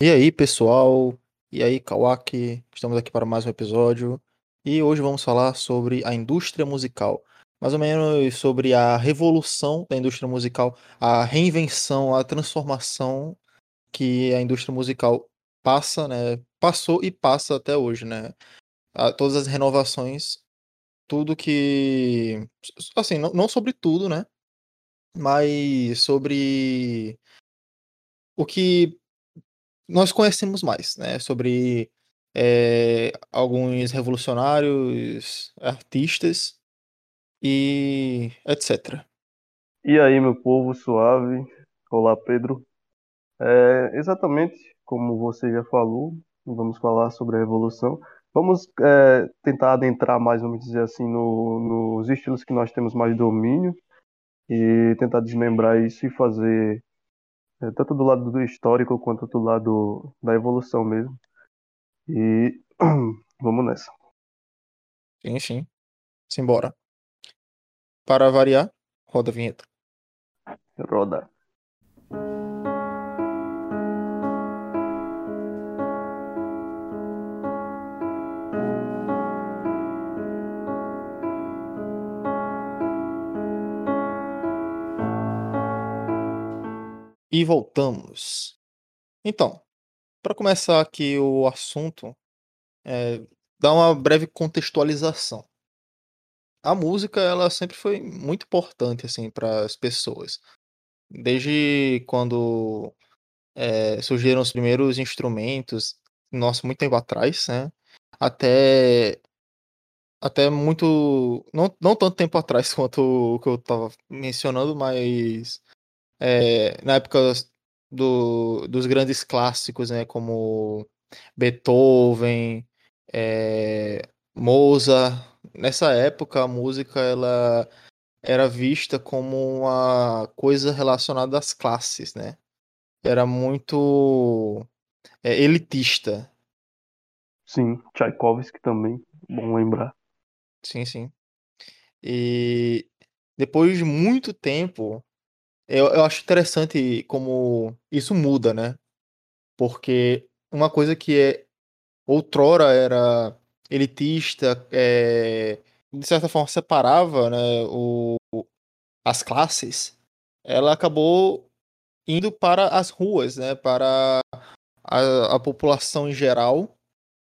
E aí, pessoal? E aí, Kawaki? Estamos aqui para mais um episódio. E hoje vamos falar sobre a indústria musical. Mais ou menos sobre a revolução da indústria musical, a reinvenção, a transformação que a indústria musical passa, né? Passou e passa até hoje, né? A, todas as renovações, tudo que. Assim, não, não sobre tudo, né? Mas sobre o que nós conhecemos mais, né? Sobre é, alguns revolucionários, artistas e etc. E aí, meu povo suave? Olá, Pedro. É, exatamente como você já falou, vamos falar sobre a revolução. Vamos é, tentar adentrar mais, vamos dizer assim, no, nos estilos que nós temos mais domínio e tentar desmembrar isso e fazer é, tanto do lado do histórico quanto do lado da evolução mesmo. E vamos nessa. Sim, sim. Simbora. Para variar, roda a vinheta. Roda. E voltamos. Então, para começar aqui o assunto, é, dar uma breve contextualização. A música, ela sempre foi muito importante assim para as pessoas. Desde quando é, surgiram os primeiros instrumentos, nossa, muito tempo atrás, né? Até até muito não, não tanto tempo atrás quanto o que eu estava mencionando, mas é, na época do, dos grandes clássicos, né, como Beethoven, é, Mozart, nessa época a música ela era vista como uma coisa relacionada às classes, né? Era muito é, elitista. Sim, Tchaikovsky também, bom lembrar. Sim, sim. E depois de muito tempo, eu, eu acho interessante como isso muda, né? Porque uma coisa que é outrora era elitista, é, de certa forma separava né, o, as classes, ela acabou indo para as ruas, né, para a, a população em geral,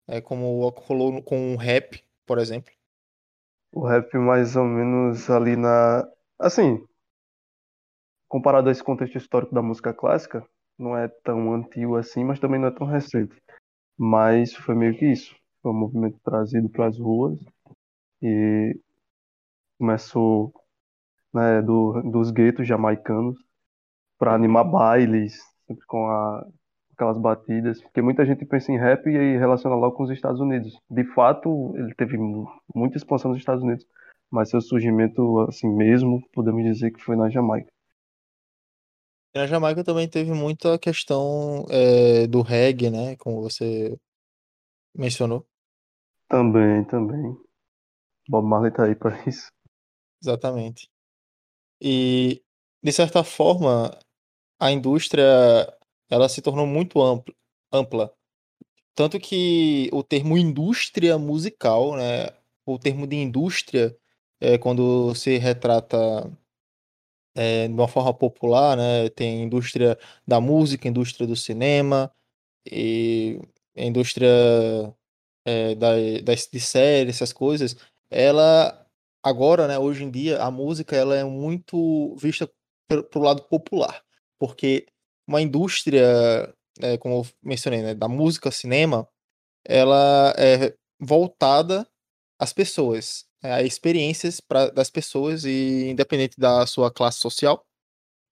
é, como rolou com o rap, por exemplo. O rap mais ou menos ali na. Assim, comparado a esse contexto histórico da música clássica, não é tão antigo assim, mas também não é tão recente. Mas foi meio que isso. Foi um movimento trazido para as ruas e começou né, do, dos guetos jamaicanos para animar bailes, sempre com a, aquelas batidas, porque muita gente pensa em rap e relaciona logo com os Estados Unidos. De fato, ele teve muita expansão nos Estados Unidos, mas seu surgimento assim mesmo, podemos dizer que foi na Jamaica. Na Jamaica também teve muita questão é, do reggae, né? Como você mencionou. Também, também. Bob Marley tá aí para isso. Exatamente. E, de certa forma, a indústria ela se tornou muito ampla, ampla. Tanto que o termo indústria musical, né? O termo de indústria, é, quando se retrata é, de uma forma popular, né? Tem indústria da música, indústria do cinema, e indústria é, da, das, de séries, essas coisas. Ela, agora, né, hoje em dia, a música ela é muito vista para o lado popular, porque uma indústria, é, como eu mencionei, né, da música, cinema, ela é voltada às pessoas, é, experiências pra, das pessoas e independente da sua classe social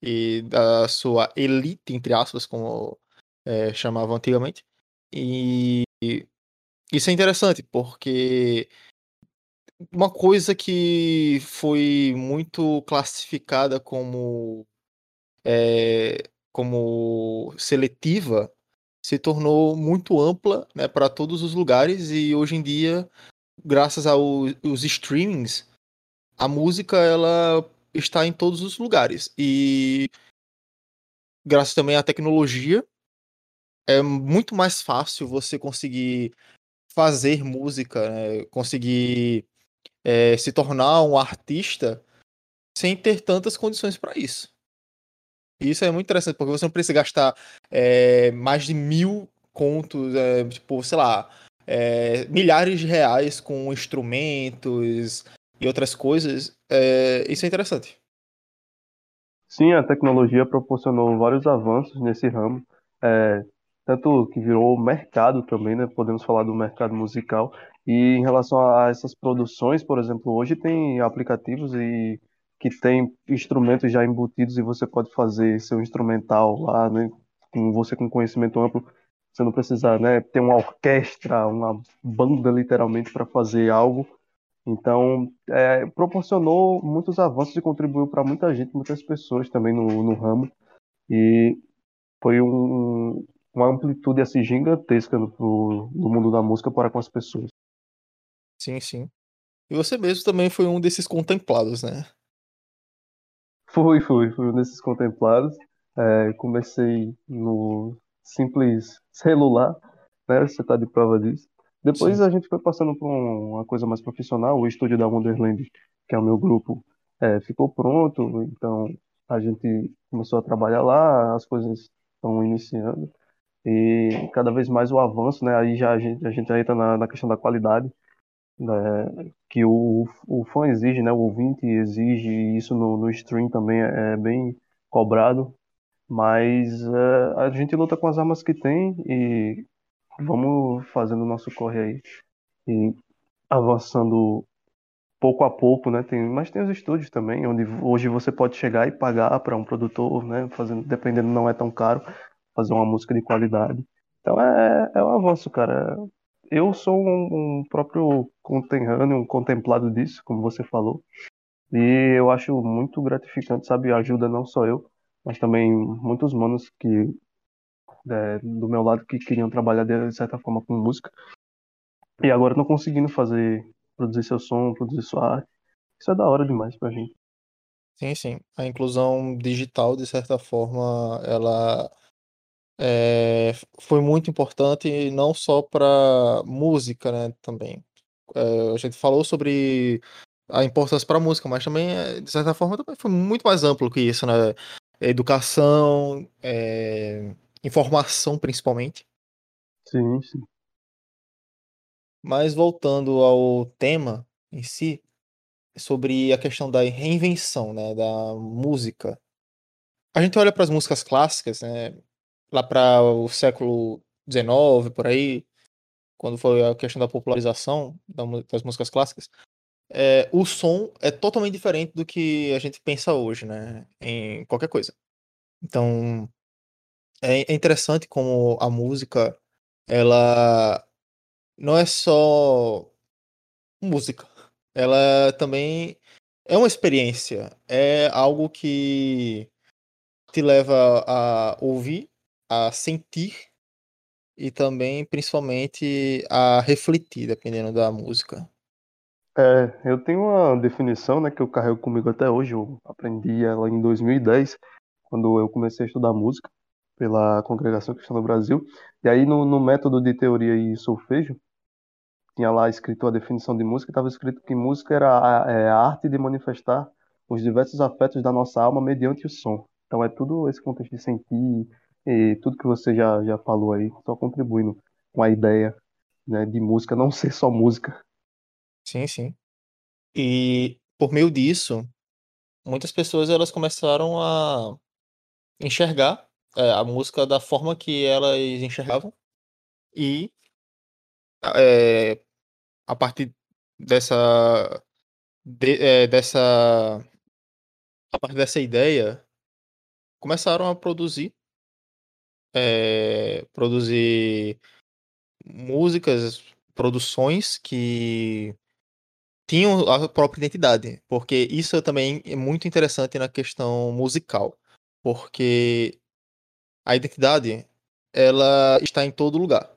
e da sua elite, entre aspas, como é, chamavam antigamente. E isso é interessante, porque uma coisa que foi muito classificada como é, como seletiva se tornou muito ampla né, para todos os lugares e hoje em dia graças aos streamings, a música ela está em todos os lugares. E graças também à tecnologia, é muito mais fácil você conseguir fazer música, né? conseguir é, se tornar um artista sem ter tantas condições para isso. E isso é muito interessante, porque você não precisa gastar é, mais de mil contos, é, tipo, sei lá, é, milhares de reais com instrumentos e outras coisas. isso é interessante. Sim, a tecnologia proporcionou vários avanços nesse ramo, é, tanto que virou mercado também, né? Podemos falar do mercado musical. E em relação a essas produções, por exemplo, hoje tem aplicativos e que tem instrumentos já embutidos e você pode fazer seu instrumental lá, né? Com você com conhecimento amplo, você não precisa, né, ter uma orquestra, uma banda literalmente para fazer algo então, é, proporcionou muitos avanços e contribuiu para muita gente, muitas pessoas também no, no ramo. E foi um, uma amplitude assim, gigantesca no, no mundo da música para com as pessoas. Sim, sim. E você mesmo também foi um desses contemplados, né? Fui, fui, fui um desses contemplados. É, comecei no simples celular, né? Você está de prova disso. Depois Sim. a gente foi passando por uma coisa mais profissional, o estúdio da Wonderland, que é o meu grupo, é, ficou pronto, então a gente começou a trabalhar lá, as coisas estão iniciando e cada vez mais o avanço, né? Aí já a gente, a gente entra na, na questão da qualidade, né? que o, o fã exige, né? O ouvinte exige, e isso no, no stream também é, é bem cobrado, mas é, a gente luta com as armas que tem e vamos fazendo o nosso corre aí e avançando pouco a pouco, né? Tem, mas tem os estúdios também, onde hoje você pode chegar e pagar para um produtor, né? Fazendo, dependendo, não é tão caro, fazer uma música de qualidade. Então é, é um avanço, cara. Eu sou um, um próprio conterrâneo, um contemplado disso, como você falou. E eu acho muito gratificante, sabe? Ajuda não só eu, mas também muitos manos que é, do meu lado que queriam trabalhar de certa forma com música e agora estão conseguindo fazer, produzir seu som, produzir sua arte. Isso é da hora demais pra gente. Sim, sim. A inclusão digital, de certa forma, ela é, foi muito importante não só para música, né, também. É, a gente falou sobre a importância para música, mas também, é, de certa forma, também foi muito mais amplo que isso, né? Educação, é, informação principalmente. Sim, sim. Mas voltando ao tema em si, sobre a questão da reinvenção, né, da música. A gente olha para as músicas clássicas, né, lá para o século XIX, por aí, quando foi a questão da popularização das músicas clássicas, é, o som é totalmente diferente do que a gente pensa hoje, né, em qualquer coisa. Então, é, é interessante como a música, ela não é só música. Ela também é uma experiência, é algo que te leva a ouvir, a sentir e também, principalmente, a refletir, dependendo da música. É, eu tenho uma definição, né, que eu carrego comigo até hoje. Eu aprendi ela em 2010, quando eu comecei a estudar música pela Congregação Cristã do Brasil. E aí, no, no método de teoria e solfejo, tinha lá escrito a definição de música, estava escrito que música era a, é, a arte de manifestar os diversos afetos da nossa alma mediante o som. Então é tudo esse contexto de sentir e tudo que você já, já falou aí, só contribuindo com a ideia né, de música não ser só música. Sim, sim. E por meio disso, muitas pessoas elas começaram a enxergar é, a música da forma que elas enxergavam e é, a partir dessa de, é, dessa a partir dessa ideia começaram a produzir é, produzir músicas produções que tinham a própria identidade porque isso também é muito interessante na questão musical porque a identidade ela está em todo lugar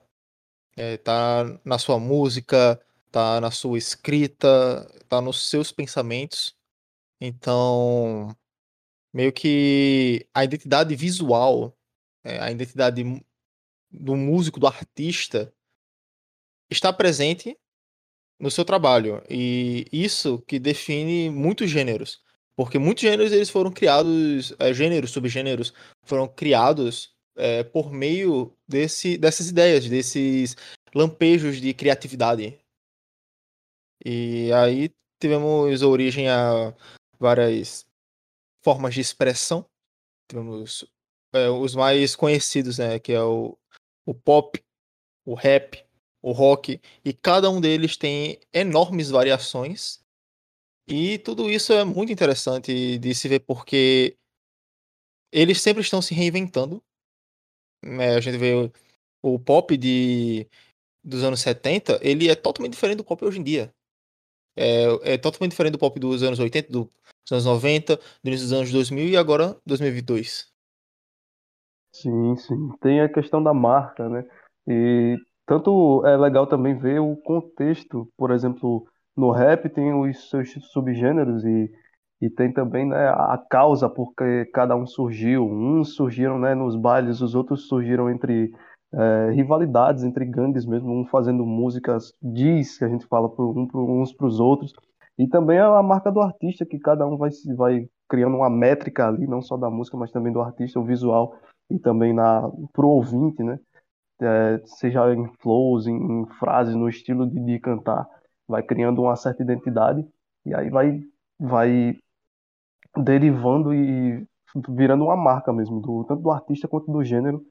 é, tá na sua música tá na sua escrita, tá nos seus pensamentos. Então, meio que a identidade visual, é, a identidade do músico, do artista, está presente no seu trabalho. E isso que define muitos gêneros. Porque muitos gêneros eles foram criados, é, gêneros, subgêneros, foram criados é, por meio desse, dessas ideias, desses lampejos de criatividade. E aí tivemos origem a várias formas de expressão. Tivemos é, os mais conhecidos, né, que é o, o pop, o rap, o rock, e cada um deles tem enormes variações. E tudo isso é muito interessante de se ver porque eles sempre estão se reinventando. Né? A gente vê o, o pop de, dos anos 70, ele é totalmente diferente do pop hoje em dia. É, é totalmente diferente do pop dos anos 80, dos anos 90, do início dos anos 2000 e agora 2022. Sim, sim. Tem a questão da marca, né? E tanto é legal também ver o contexto, por exemplo, no rap tem os seus subgêneros e, e tem também né, a causa porque cada um surgiu. Uns surgiram né, nos bailes, os outros surgiram entre é, rivalidades, entre gangues mesmo, um fazendo músicas diz que a gente fala por, um, uns para os outros. E também a marca do artista, que cada um vai, vai criando uma métrica ali, não só da música, mas também do artista, o visual e também na pro ouvinte, né? É, seja em flows, em, em, frases, no estilo de, de cantar, vai criando uma certa identidade e aí vai vai derivando e virando uma marca mesmo, do, tanto do artista quanto do gênero,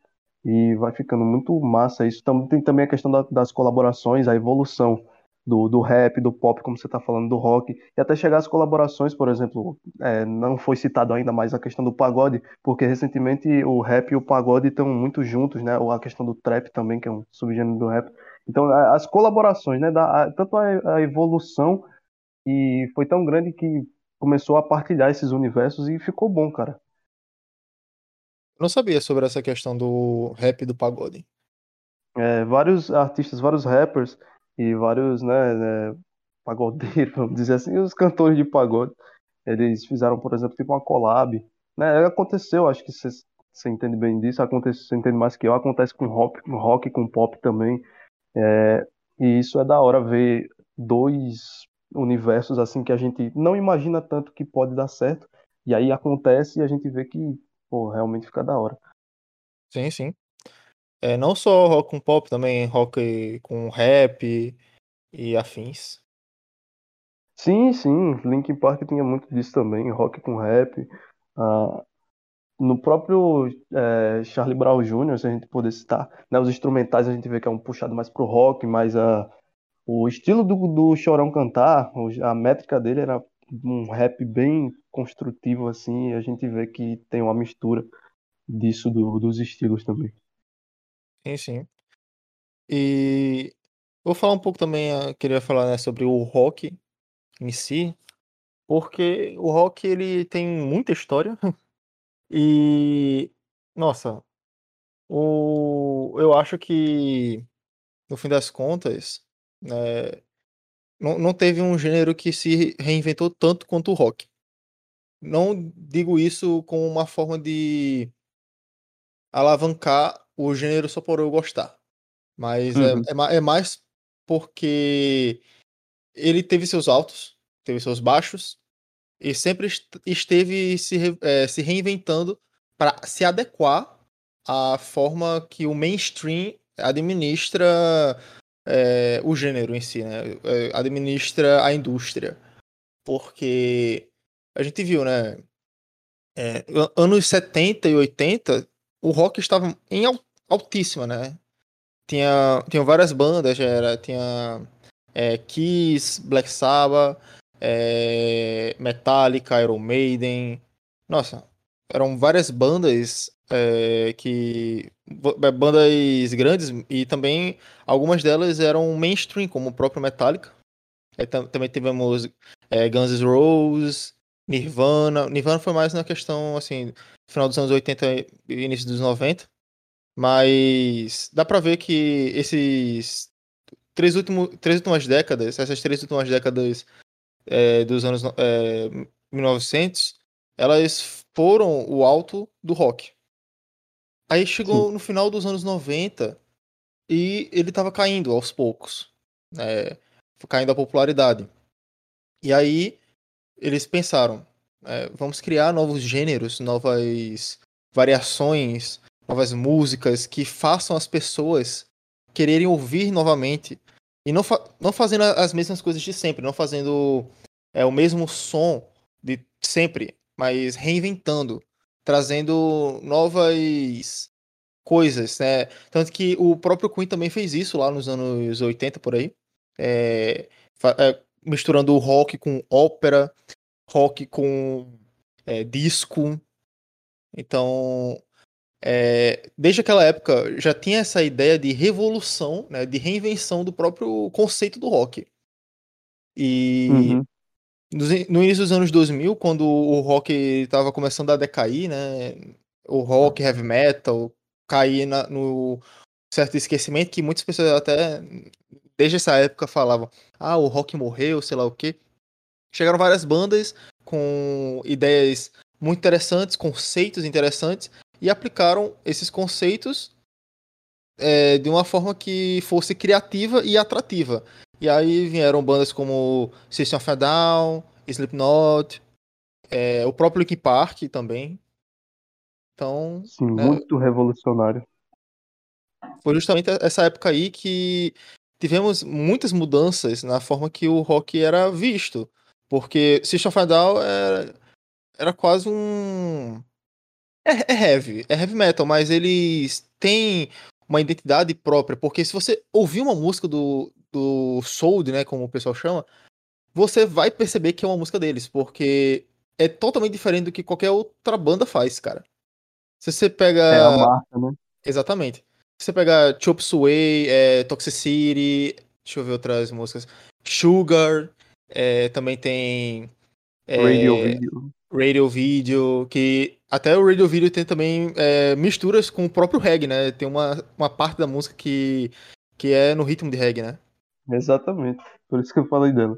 e vai ficando muito massa isso. Tem também a questão da, das colaborações, a evolução do, do rap, do pop, como você está falando, do rock, e até chegar às colaborações, por exemplo, é, não foi citado ainda mais a questão do pagode, porque recentemente o rap e o pagode estão muito juntos, né? Ou a questão do trap também, que é um subgênero do rap. Então, as colaborações, né? Da, a, tanto a, a evolução e foi tão grande que começou a partilhar esses universos e ficou bom, cara. Eu não sabia sobre essa questão do rap e do pagode. É, vários artistas, vários rappers e vários, né, né, pagodeiros, vamos dizer assim, os cantores de pagode, eles fizeram, por exemplo, tipo uma collab, né, aconteceu, acho que você entende bem disso, acontece, você entende mais que eu, acontece com rock, com rock, com pop também, é, e isso é da hora ver dois universos assim que a gente não imagina tanto que pode dar certo, e aí acontece e a gente vê que, pô, realmente fica da hora. Sim, sim. É, não só rock com pop, também rock com rap e afins. Sim, sim, Linkin Park tinha muito disso também, rock com rap. Ah, no próprio é, Charlie Brown Jr., se a gente puder citar, né, os instrumentais a gente vê que é um puxado mais pro rock, mas a, o estilo do, do Chorão cantar, a métrica dele era um rap bem construtivo, assim, e a gente vê que tem uma mistura disso do, dos estilos também. Sim, sim. E vou falar um pouco também, eu queria falar, né, sobre o rock em si, porque o rock ele tem muita história e nossa, o eu acho que no fim das contas, né, não, não teve um gênero que se reinventou tanto quanto o rock. Não digo isso como uma forma de alavancar o gênero só por eu gostar. Mas é, uhum. é, é, é mais porque ele teve seus altos, teve seus baixos, e sempre esteve se, é, se reinventando para se adequar à forma que o mainstream administra é, o gênero em si, né? É, administra a indústria. Porque a gente viu, né? É, anos 70 e 80, o rock estava em altíssima, né? Tinha, tinha várias bandas, já era, tinha é, Kiss, Black Sabbath, é, Metallica, Iron Maiden. Nossa, eram várias bandas é, que é, bandas grandes e também algumas delas eram mainstream, como o próprio Metallica. É, também tivemos é, Guns N' Roses, Nirvana. Nirvana foi mais na questão assim, final dos anos 80 e início dos 90. Mas dá pra ver que esses três, último, três últimas décadas, essas três últimas décadas é, dos anos é, 1900, elas foram o alto do rock. Aí chegou no final dos anos 90 e ele tava caindo aos poucos. É, caindo a popularidade. E aí eles pensaram, é, vamos criar novos gêneros, novas variações, novas músicas que façam as pessoas quererem ouvir novamente e não, fa não fazendo as mesmas coisas de sempre, não fazendo é, o mesmo som de sempre, mas reinventando, trazendo novas coisas, né? Tanto que o próprio Queen também fez isso lá nos anos 80 por aí, é, é, misturando rock com ópera, rock com é, disco. Então, é, desde aquela época já tinha essa ideia de revolução, né, de reinvenção do próprio conceito do rock. E Uhum. no início dos anos 2000, quando o rock estava começando a decair, né, o rock, heavy metal, cair na, no certo esquecimento, que muitas pessoas até desde essa época falavam, ah, o rock morreu, sei lá o quê. Chegaram várias bandas com ideias muito interessantes, conceitos interessantes, e aplicaram esses conceitos é, de uma forma que fosse criativa e atrativa. E aí vieram bandas como System of a Down, Slipknot, é, o próprio Linkin Park também. Então, Sim, né, muito revolucionário. foi justamente essa época aí que tivemos muitas mudanças na forma que o rock era visto. Porque System of a Down era, era quase um é, é heavy, é heavy metal, mas eles têm uma identidade própria, porque se você ouvir uma música do, do Soul, né, como o pessoal chama, você vai perceber que é uma música deles, porque é totalmente diferente do que qualquer outra banda faz, cara. Se você pega... É a marca, né? Exatamente. Se você pega Chop Suey, é, Toxicity, deixa eu ver outras músicas, Sugar, é, também tem... É, Radio Video. Radio Video, que até o Radio Video tem também é, misturas com o próprio reggae, né? Tem uma, uma parte da música que, que é no ritmo de reggae, né? Exatamente. Por isso que eu falei dela.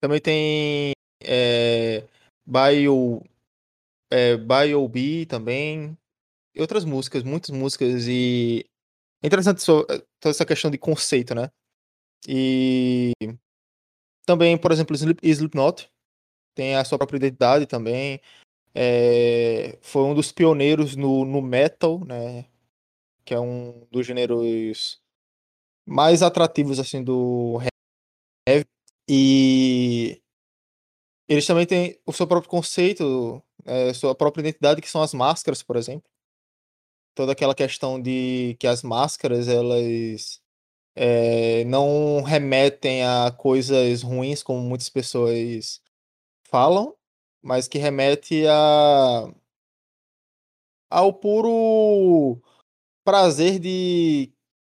Também tem é, Bio, é, Bio B também. E outras músicas, muitas músicas. E é interessante toda essa questão de conceito, né? E também, por exemplo, Slipknot tem a sua própria identidade também. É, foi um dos pioneiros no, no metal, né? Que é um dos gêneros mais atrativos assim do heavy. E eles também têm o seu próprio conceito, é, sua própria identidade, que são as máscaras, por exemplo. Toda aquela questão de que as máscaras elas é, não remetem a coisas ruins, como muitas pessoas falam, mas que remete a ao puro prazer de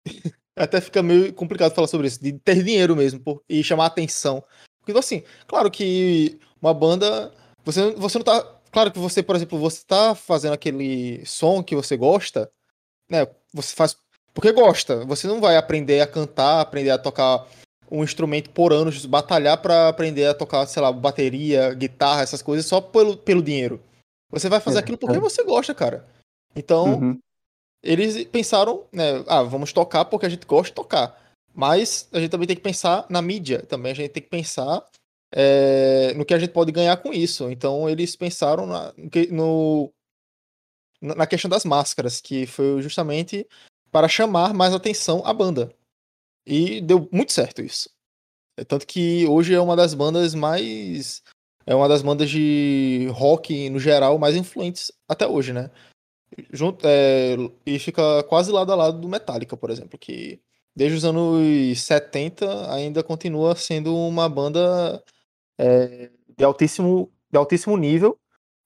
até fica meio complicado falar sobre isso, de ter dinheiro mesmo por... e chamar atenção. Porque assim, claro que uma banda você você não tá, claro que você, por exemplo, você tá fazendo aquele som que você gosta, né? Você faz porque gosta. Você não vai aprender a cantar, aprender a tocar um instrumento por anos, batalhar para aprender a tocar, sei lá, bateria, guitarra, essas coisas só pelo, pelo dinheiro. Você vai fazer é, aquilo porque é. você gosta, cara. Então, uhum. eles pensaram, né, ah, vamos tocar porque a gente gosta de tocar. Mas a gente também tem que pensar na mídia, também a gente tem que pensar é, no que a gente pode ganhar com isso. Então, eles pensaram na, no, na questão das máscaras, que foi justamente para chamar mais atenção à banda. E deu muito certo isso. É tanto que hoje é uma das bandas mais. É uma das bandas de rock, no geral, mais influentes até hoje, né? Junto, é, e fica quase lado a lado do Metallica, por exemplo, que desde os anos 70 ainda continua sendo uma banda é, de, altíssimo, de altíssimo nível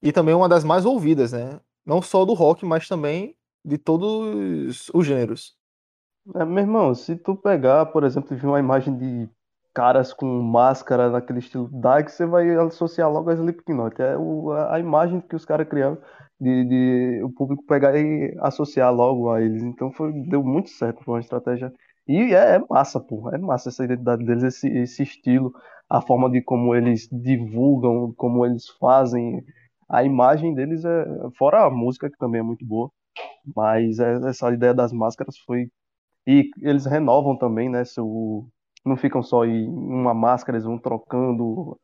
e também uma das mais ouvidas, né? Não só do rock, mas também de todos os gêneros. É, meu irmão, se tu pegar, por exemplo, ver uma imagem de caras com máscara naquele estilo dark, você vai associar logo a Slipknot. É o, a imagem que os caras criaram de, de, o público pegar e associar logo a eles. Então foi, deu muito certo, foi uma estratégia. E é, é massa, pô, é massa essa identidade deles, esse, esse estilo, a forma de como eles divulgam, como eles fazem. A imagem deles é. Fora a música, que também é muito boa Mas é- essa ideia das máscaras foi. E eles renovam também, né? Se o... Não ficam só em uma máscara, eles vão trocando.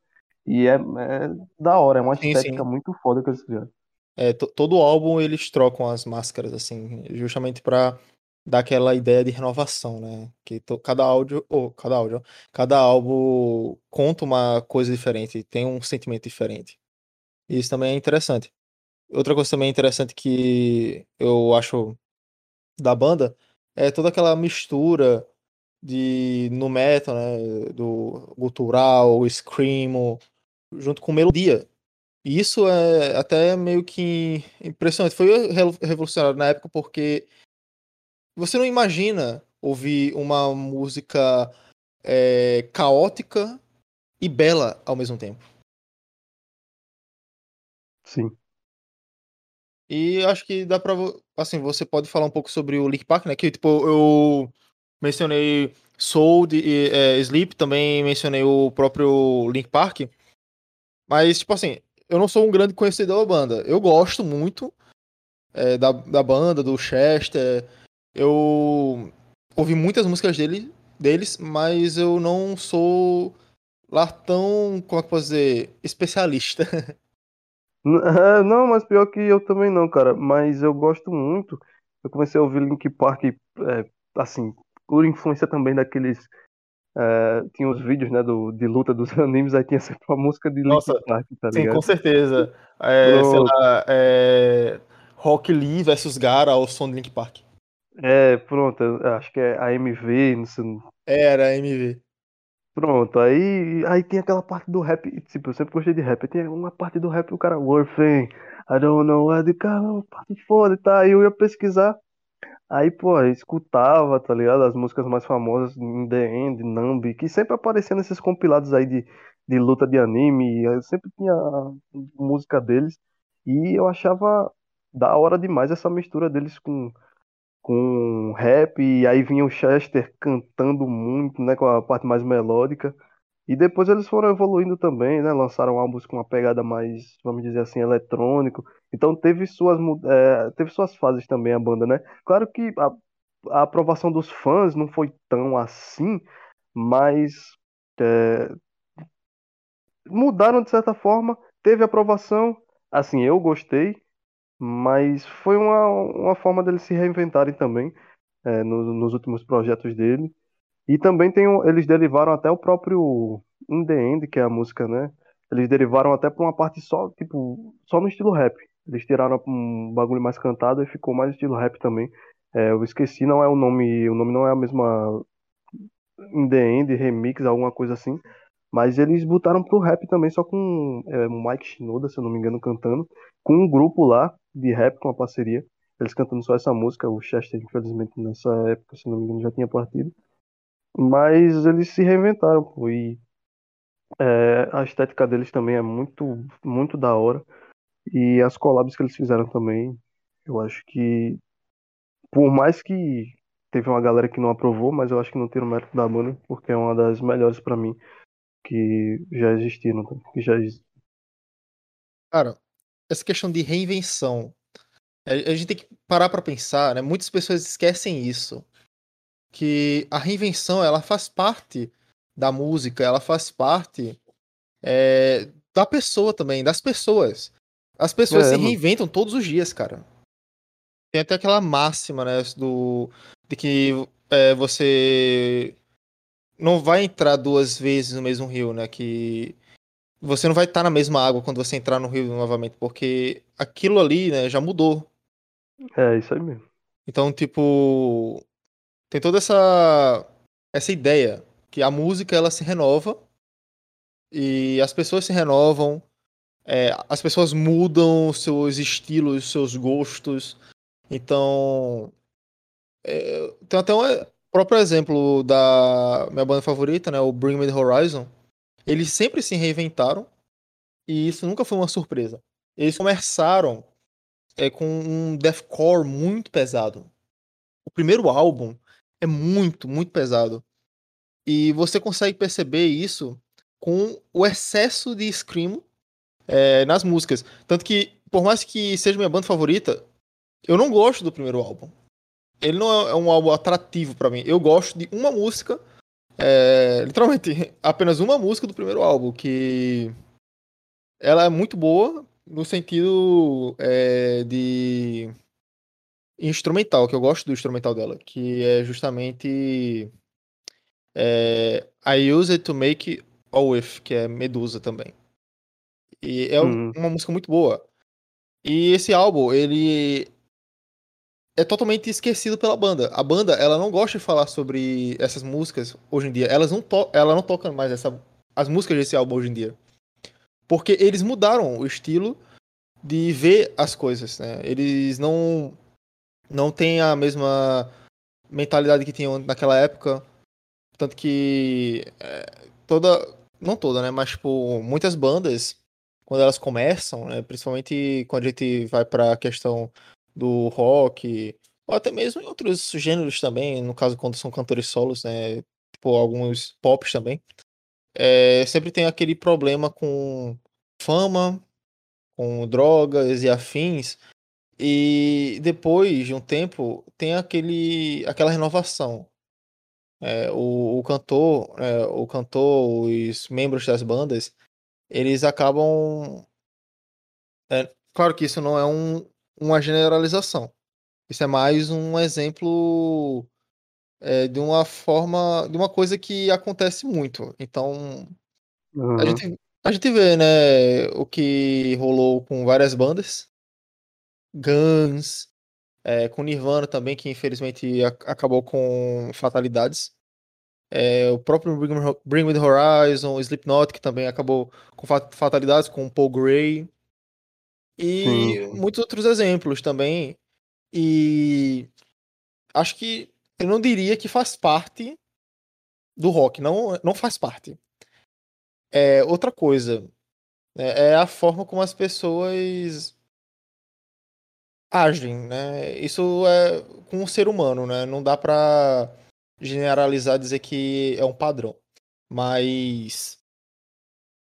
E é, é da hora, é uma Sim, estética sim. muito foda que eles fizeram. É, to- todo álbum eles trocam as máscaras, assim, justamente pra dar aquela ideia de renovação, né? Que cada áudio, ou cada áudio, cada álbum conta uma coisa diferente, tem um sentimento diferente. Isso também é interessante. Outra coisa também interessante que eu acho da banda é toda aquela mistura de no metal, né, do gutural, screamo, junto com melodia. E isso é até meio que impressionante. Foi re- revolucionário na época porque você não imagina ouvir uma música é, caótica e bela ao mesmo tempo. Sim. E acho que dá pra. Assim, você pode falar um pouco sobre o Link Park, né? Que, tipo, eu mencionei Soul e é, Sleep, também mencionei o próprio Link Park. Mas, tipo assim, eu não sou um grande conhecedor da banda. Eu gosto muito é, da, da banda, do Chester. Eu ouvi muitas músicas dele, deles, mas eu não sou lá tão, como é que posso dizer, especialista. É, não, mas pior que eu também não, cara. Mas eu gosto muito. Eu comecei a ouvir Linkin Park, é, assim, por influência também daqueles. é, tinha os vídeos, né, do, de luta dos animes, aí tinha sempre uma música de Nossa, Linkin Park, tá sim, com ligado? certeza. É, sei Pronto. lá, é, Rock Lee versus Gara ao som do Link Park. É, pronto, acho que é a MV, não sei. Era MV. Pronto, aí, aí tem aquela parte do rap, tipo, eu sempre gostei de rap, tem uma parte do rap, o cara, Warframe, I don't know where the car, parte foda tá, aí eu ia pesquisar, aí, pô, escutava, tá ligado, as músicas mais famosas, In The End, Numb, que sempre apareciam nesses compilados aí de, de luta de anime, eu sempre tinha música deles, e eu achava da hora demais essa mistura deles com com rap, e aí vinha o Chester cantando muito, né, com a parte mais melódica. E depois eles foram evoluindo também, né? Lançaram álbuns com uma pegada mais, vamos dizer assim, eletrônico. Então teve suas, é, teve suas fases também a banda, né? Claro que a, a aprovação dos fãs não foi tão assim, mas é, mudaram de certa forma. Teve aprovação, assim, eu gostei, mas foi uma, uma forma deles se reinventarem também é, no- nos últimos projetos dele. E também tem eles derivaram até o próprio In The End, que é a música, né? Eles derivaram até pra uma parte só, tipo, só no estilo rap. Eles tiraram um bagulho mais cantado e ficou mais estilo rap também. É, eu esqueci, não é o nome, o nome não é a mesma In The End, remix, alguma coisa assim. Mas eles botaram pro rap também, só com é, Mike Shinoda, se eu não me engano, cantando, com um grupo lá de rap, com uma parceria. Eles cantando só essa música, o Chester, infelizmente, nessa época, se não me engano, já tinha partido. Mas eles se reinventaram, pô, e é, a estética deles também é muito, muito da hora. E as collabs que eles fizeram também, eu acho que, por mais que teve uma galera que não aprovou, mas eu acho que não tira o mérito da banda, porque é uma das melhores pra mim que já existiram, que já Cara, essa questão de reinvenção, a gente tem que parar pra pensar, né? Muitas pessoas esquecem isso, que a reinvenção, ela faz parte da música, ela faz parte é, da pessoa também, das pessoas. As pessoas se É, mano. reinventam todos os dias, cara. Tem até aquela máxima, né, do de que é, você não vai entrar duas vezes no mesmo rio, né? Que você não vai estar na mesma água quando você entrar no rio novamente, porque aquilo ali, né, já mudou. É isso aí mesmo. Então, tipo, tem toda essa essa ideia que a música ela se renova e as pessoas se renovam, é, as pessoas mudam os seus estilos, os seus gostos. Então, é, tem até um próprio exemplo da minha banda favorita, né, o Bring Me the Horizon. Eles sempre se reinventaram e isso nunca foi uma surpresa. Eles começaram é, com um deathcore muito pesado. O primeiro álbum é muito, muito pesado. E você consegue perceber isso com o excesso de scream é, nas músicas. Tanto que, por mais que seja minha banda favorita, Eu não gosto do primeiro álbum. Ele não é um álbum atrativo para mim. Eu gosto de uma música, é, literalmente apenas uma música do primeiro álbum, que ela é muito boa no sentido é, de instrumental, que eu gosto do instrumental dela, que é justamente é, I Use It to Make All With, que é Medusa também. E é Hum. uma música muito boa. E esse álbum, ele é totalmente esquecido pela banda. A banda, ela não gosta de falar sobre essas músicas hoje em dia. Elas não ela não toca mais essa, as músicas desse álbum hoje em dia. Porque eles mudaram o estilo de ver as coisas, né? Eles não não têm a mesma mentalidade que tinham naquela época. Tanto que é, toda, não toda, né, mas tipo, muitas bandas quando elas começam, né, principalmente quando a gente vai para a questão do rock, ou até mesmo em outros gêneros também, no caso quando são cantores solos, né, tipo alguns pops também, é, sempre tem aquele problema com fama, com drogas e afins, e depois de um tempo tem aquele, aquela renovação. É, o, o cantor, é, o cantor, os membros das bandas, eles acabam. É, claro que isso não é um, uma generalização. Isso é mais um exemplo é, de uma forma, de uma coisa que acontece muito. Então, a Uhum. gente, a gente vê, né, o que rolou com várias bandas. Guns, é, com Nirvana também, que infelizmente a- acabou com fatalidades. É, o próprio Bring, Me- Bring Me The Horizon, Slipknot, que também acabou com fa- fatalidades, com Paul Gray. E Sim. muitos outros exemplos também. E acho que eu não diria que faz parte do rock, não, não faz parte. É outra coisa. né, É a forma como as pessoas agem, né? Isso é com o ser humano, né? Não dá pra generalizar dizer que é um padrão. Mas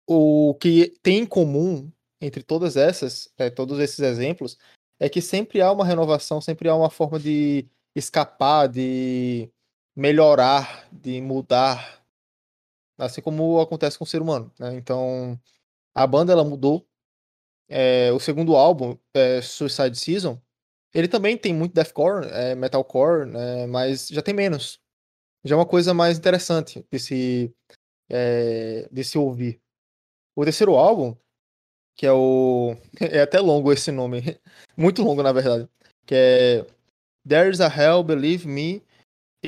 o que tem em comum entre todas essas, né, todos esses exemplos, é que sempre há uma renovação, sempre há uma forma de escapar, de melhorar, de mudar, assim como acontece com o ser humano, né? Então, a banda ela mudou. É, o segundo álbum, é, Suicide Season, ele também tem muito deathcore, é, metalcore, né, mas já tem menos. Já é uma coisa mais interessante de se, é, de se ouvir. O terceiro álbum, que é o. É até longo esse nome. Muito longo, na verdade. Que é There's a Hell, Believe Me,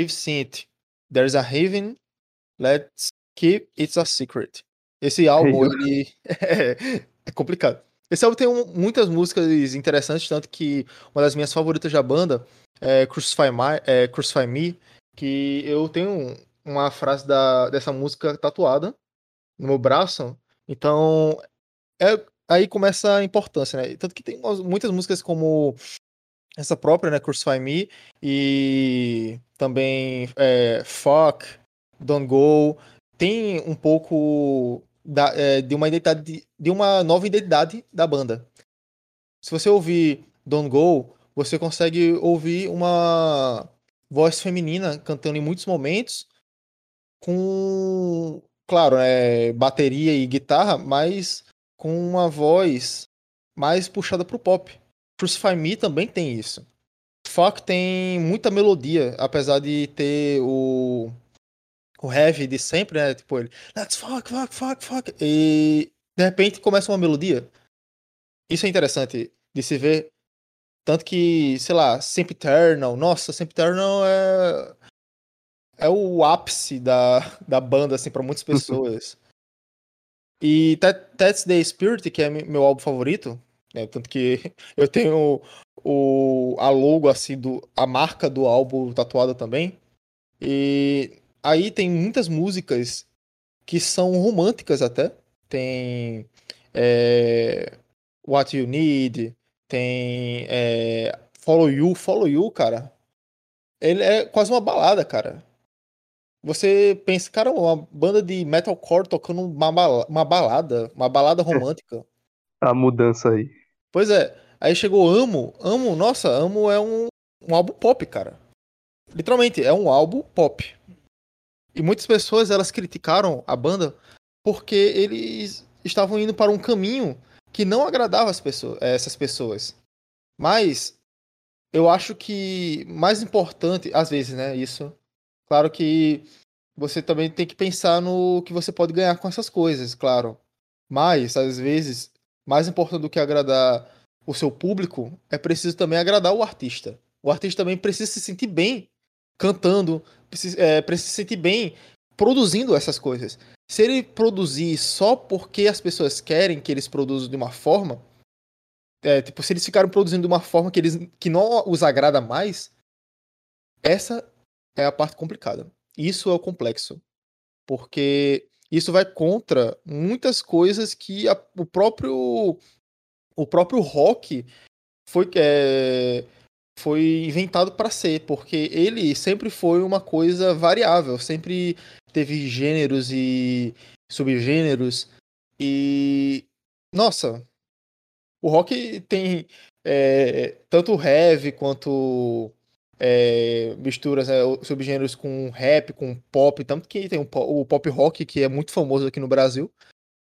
Seen It. There's a Heaven, Let's Keep It's a Secret. Esse álbum, ele. é, é complicado. Esse álbum tem um- muitas músicas interessantes, tanto que uma das minhas favoritas da banda é Crucify, My, é Crucify Me, que eu tenho uma frase da, dessa música tatuada no meu braço. Então, é, aí começa a importância, né? Tanto que tem muitas músicas como essa própria, né? Crucify Me, e também é, Fuck, Don't Go. Tem um pouco da, é, de uma identidade, de uma nova identidade da banda. Se você ouvir Don't Go, você consegue ouvir uma voz feminina cantando em muitos momentos, com, claro, né, bateria e guitarra, mas com uma voz mais puxada pro pop. Crucify Me também tem isso. Fuck tem muita melodia, apesar de ter o o heavy de sempre, né? Tipo ele, let's fuck, fuck, fuck, fuck. E de repente começa uma melodia. Isso é interessante de se ver. Tanto que, sei lá, Sempiternal, nossa, Sempiternal é é o ápice da, da banda, assim, pra muitas pessoas. E That- That's the Spirit, que é me- meu álbum favorito, né? Tanto que eu tenho o, a logo, assim, do, a marca do álbum tatuada também. E aí tem muitas músicas que são românticas até. Tem é, What You Need, tem é, Follow You. Follow You, cara, ele é quase uma balada, cara. Você pensa, cara, uma banda de metalcore tocando uma, bala- uma balada, uma balada romântica. A mudança aí. Pois é, Aí chegou Amo. Amo, nossa, Amo é um, um álbum pop, cara. Literalmente, é um álbum pop. E muitas pessoas elas criticaram a banda porque eles estavam indo para um caminho que não agradava as pessoas, essas pessoas. Mas eu acho que mais importante, às vezes, né, isso. Claro que você também tem que pensar no que você pode ganhar com essas coisas, claro. Mas, às vezes, mais importante do que agradar o seu público, é preciso também agradar o artista. O artista também precisa se sentir bem cantando, precisa, é, precisa se sentir bem produzindo essas coisas. Se ele produzir só porque as pessoas querem que eles produzam de uma forma, é, tipo, se eles ficaram produzindo de uma forma que, eles, que não os agrada mais, essa é a parte complicada. Isso é o complexo. Porque isso vai contra muitas coisas que a, o próprio o próprio rock foi é, foi inventado para ser, porque ele sempre foi uma coisa variável, sempre teve gêneros e subgêneros e nossa, o rock tem é, tanto heavy quanto é, misturas, né, subgêneros com rap, com pop, tanto que tem o pop rock que é muito famoso aqui no Brasil,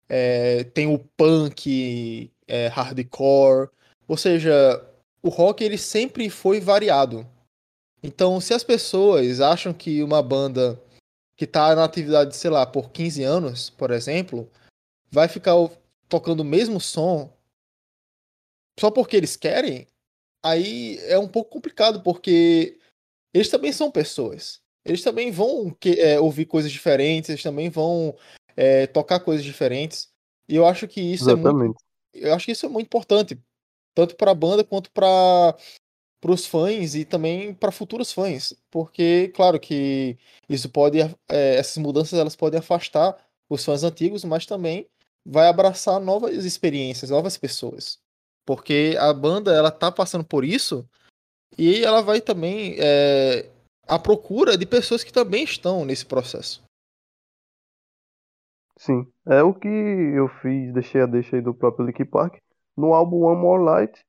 é, tem o punk, é, hardcore, ou seja, o rock ele sempre foi variado. Então, se as pessoas acham que uma banda que está na atividade, sei lá, por 15 anos, por exemplo, vai ficar tocando o mesmo som só porque eles querem, aí é um pouco complicado, porque eles também são pessoas. Eles também vão que, é, ouvir coisas diferentes, eles também vão é, tocar coisas diferentes. E eu acho que isso Exatamente. é muito. Eu acho que isso é muito importante. Tanto para a banda quanto para os fãs e também para futuros fãs. Porque, claro que isso pode. É, essas mudanças elas podem afastar os fãs antigos, mas também vai abraçar novas experiências, novas pessoas. Porque a banda ela tá passando por isso e ela vai também é, à procura de pessoas que também estão nesse processo. Sim, é o que eu fiz, deixei a deixa aí do próprio Linkin Park no álbum One More Light,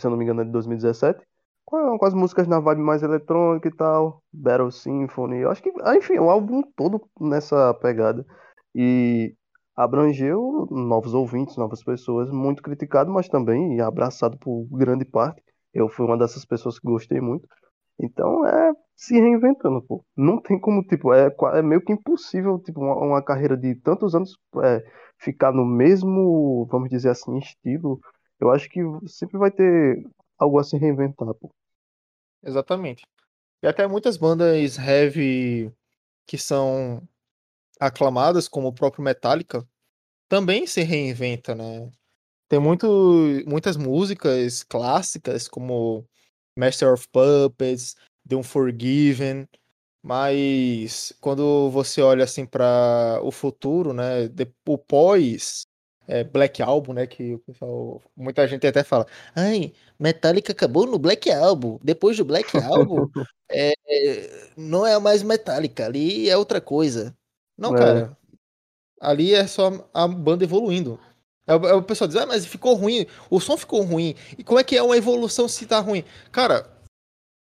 se eu não me engano é de 2017, com, as músicas na vibe mais eletrônica e tal, Battle Symphony, eu acho que, ah, enfim, o álbum todo nessa pegada. E abrangeu novos ouvintes, novas pessoas, muito criticado, mas também abraçado por grande parte. Eu fui uma dessas pessoas que gostei muito. Então é se reinventando, pô. Não tem como, tipo, é, é meio que impossível, tipo, uma, uma carreira de tantos anos é, ficar no mesmo, vamos dizer assim, estilo. Eu acho que sempre vai ter algo a se reinventar, pô. Exatamente. E até muitas bandas heavy que são aclamadas, como o próprio Metallica, também se reinventa, né? Tem muito, muitas músicas clássicas, como Master of Puppets, The Unforgiven, mas quando você olha assim para o futuro, né, o pós é, Black Album, né, que o pessoal, muita gente até fala, ai, Metallica acabou no Black Album, depois do Black Album, é, não é mais Metallica, ali é outra coisa. Não, é. cara. Ali é só a banda evoluindo. É o, é o pessoal diz, ah, mas ficou ruim, o som ficou ruim. E como é que é uma evolução se tá ruim? Cara,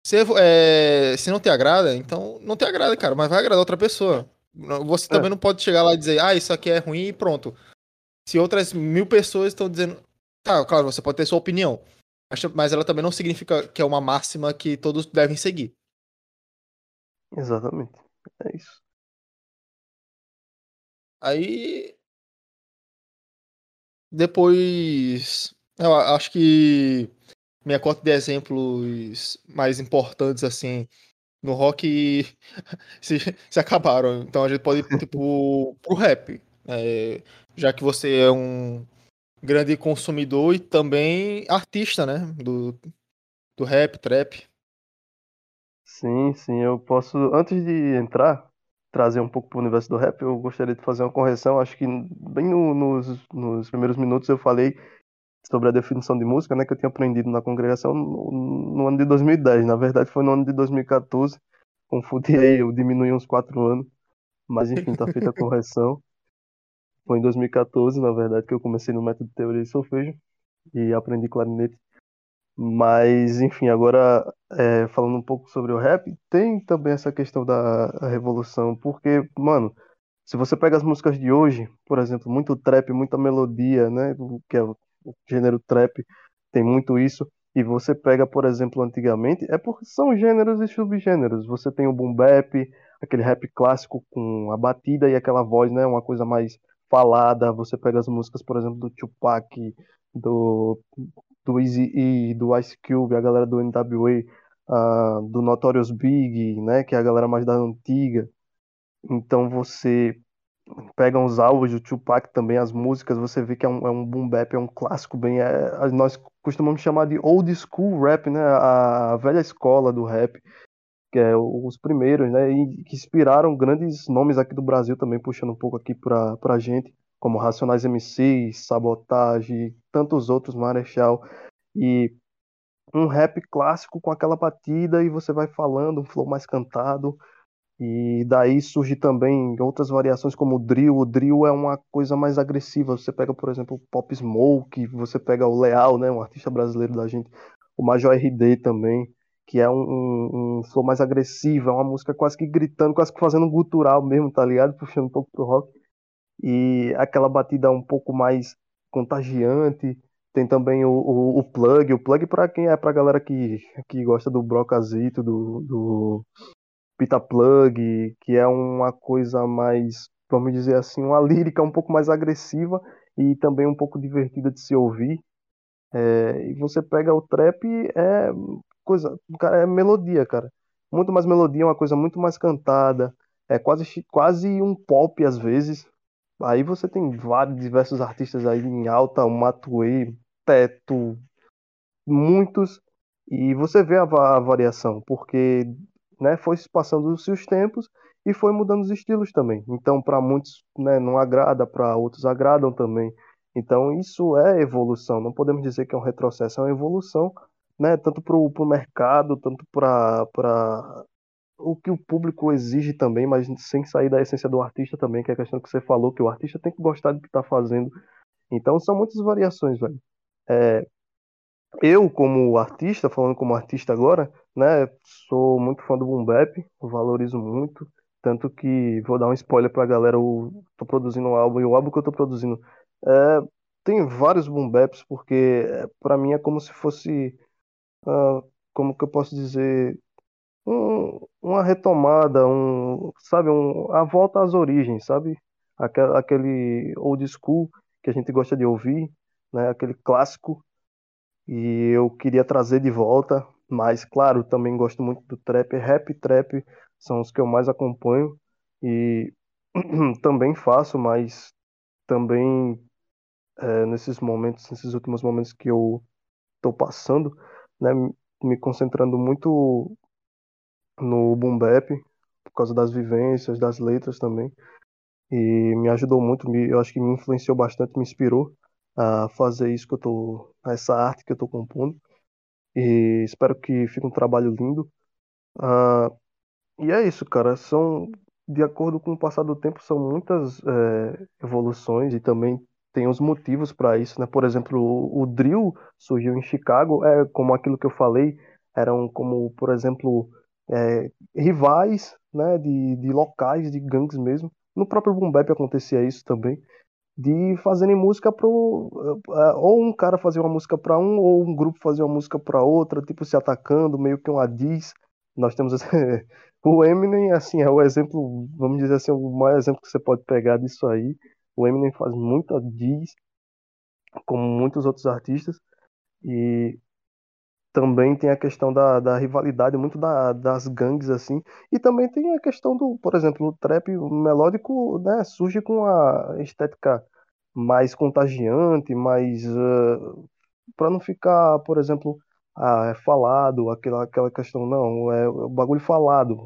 se, é, se não te agrada, então não te agrada, cara, mas vai agradar outra pessoa. Você é. também não pode chegar lá e dizer, ah, isso aqui é ruim e pronto. Se outras mil pessoas estão dizendo. Tá, claro, você pode ter sua opinião. Mas ela também não significa que é uma máxima que todos devem seguir. Exatamente. É isso. Aí. Depois. Eu acho que minha cota de exemplos mais importantes, assim, no rock se, se acabaram. Então a gente pode ir tipo, pro rap. É, já que você é um grande consumidor e também artista, né? Do, do rap, trap. Sim, sim, eu posso. Antes de entrar, trazer um pouco para o universo do rap, eu gostaria de fazer uma correção. Acho que bem no, nos, nos primeiros minutos eu falei sobre a definição de música, né, que eu tinha aprendido na congregação no, no ano de 2010. Na verdade, foi no ano de 2014. Confundi aí, eu diminui uns quatro anos. Mas enfim, tá feita a correção. Foi em 2014, na verdade, que eu comecei no método de teoria de solfejo e aprendi clarinete. Mas, enfim, agora é, falando um pouco sobre o rap, tem também essa questão da revolução, porque, mano, se você pega as músicas de hoje, por exemplo, muito trap, muita melodia, né, que é o gênero trap, tem muito isso, e você pega, por exemplo, antigamente, é porque são gêneros e subgêneros. Você tem o boom bap, aquele rap clássico com a batida e aquela voz, né, uma coisa mais falada. Você pega as músicas, por exemplo, do Tupac, do do Eazy-E, do Ice Cube, a galera do NWA, do Notorious Big, né, que é a galera mais da antiga. Então você pega uns álbuns do Tupac também, as músicas, você vê que é um, é um boom bap, é um clássico bem, é, nós costumamos chamar de old school rap, né, a velha escola do rap, que é os primeiros, né, e que inspiraram grandes nomes aqui do Brasil também, puxando um pouco aqui pra, pra gente, como Racionais MCs, Sabotage, tantos outros, Marechal, e um rap clássico com aquela batida e você vai falando, um flow mais cantado, e daí surge também outras variações como o drill. O drill é uma coisa mais agressiva. Você pega, por exemplo, o Pop Smoke, você pega o Leal, né, um artista brasileiro da gente, o Major RD também, que é um, um, um flow mais agressivo, é uma música quase que gritando, quase que fazendo um gutural mesmo, tá ligado? Puxando um pouco pro rock. E aquela batida um pouco mais contagiante. Tem também o, o, o plug. O plug para quem é pra galera que, que gosta do Brocazito, do, do Pita Plug, que é uma coisa mais, vamos dizer assim, uma lírica um pouco mais agressiva e também um pouco divertida de se ouvir. É, e você pega o trap, é coisa, cara, é melodia, cara. Muito mais melodia, uma coisa muito mais cantada. É quase, quase um pop às vezes. Aí você tem vários, diversos artistas aí em alta, o Matuê, Teto, muitos, e você vê a, a variação, porque né, foi se passando os seus tempos e foi mudando os estilos também. Então, para muitos né, não agrada, para outros agradam também. Então, isso é evolução. Não podemos dizer que é um retrocesso, é uma evolução, né, tanto para o mercado, tanto para o que o público exige também, mas sem sair da essência do artista também, que é a questão que você falou, que o artista tem que gostar do que está fazendo. Então, são muitas variações, velho. É, eu, como artista, falando como artista agora, né, sou muito fã do Boom Bap, valorizo muito, tanto que vou dar um spoiler pra galera, eu tô produzindo um álbum, e o álbum que eu tô produzindo é, tem vários Boom Baps, porque é, para mim é como se fosse, uh, como que eu posso dizer, um, uma retomada, um, sabe, um, a volta às origens, sabe? Aquele, aquele old school que a gente gosta de ouvir, né, aquele clássico. E eu queria trazer de volta, mas claro, também gosto muito do trap, rap e trap são os que eu mais acompanho. E também faço, mas também é, nesses momentos, nesses últimos momentos que eu estou passando, né, me concentrando muito no boom bap, por causa das vivências, das letras também, e me ajudou muito, me, eu acho que me influenciou bastante, me inspirou a fazer isso que eu tô, essa arte que eu tô compondo. E espero que fique um trabalho lindo. Ah, e é isso, cara. São, de acordo com o passar do tempo, são muitas é, evoluções e também tem os motivos para isso, né? Por exemplo, o, o drill surgiu em Chicago, é como aquilo que eu falei, eram como, por exemplo, é, rivais, né? De, de locais, de gangues mesmo. No próprio Boom Bap acontecia isso também de fazerem música pro eh, ou um cara fazer uma música para um ou um grupo fazer uma música para outra, tipo se atacando, meio que um diss. Nós temos o Eminem, assim, é o exemplo, vamos dizer assim, o maior exemplo que você pode pegar disso aí. O Eminem faz muita diss, como muitos outros artistas, e também tem a questão da, da rivalidade, muito da, das gangues, assim, e também tem a questão do, por exemplo, o trap melódico, né, surge com a estética mais contagiante, mais, uh, para não ficar, por exemplo, ah, é falado, aquela, aquela questão, não, é o bagulho falado,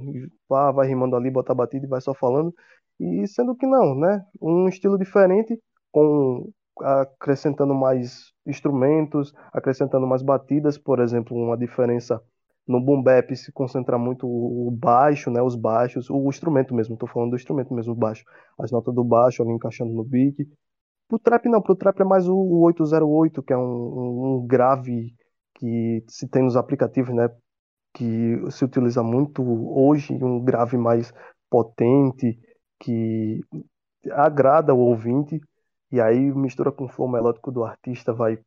ah, vai rimando ali, bota batida e vai só falando, e sendo que não, né, um estilo diferente, com acrescentando mais instrumentos, acrescentando mais batidas, por exemplo, uma diferença no boom bap se concentra muito o baixo, né, os baixos, o instrumento mesmo, estou falando do instrumento mesmo, o baixo, as notas do baixo ali encaixando no beat. Pro trap não, pro trap é mais o 808, que é um, um grave que se tem nos aplicativos, né? Que se utiliza muito hoje, um grave mais potente, que agrada o ouvinte, e aí mistura com o flow melódico do artista, vai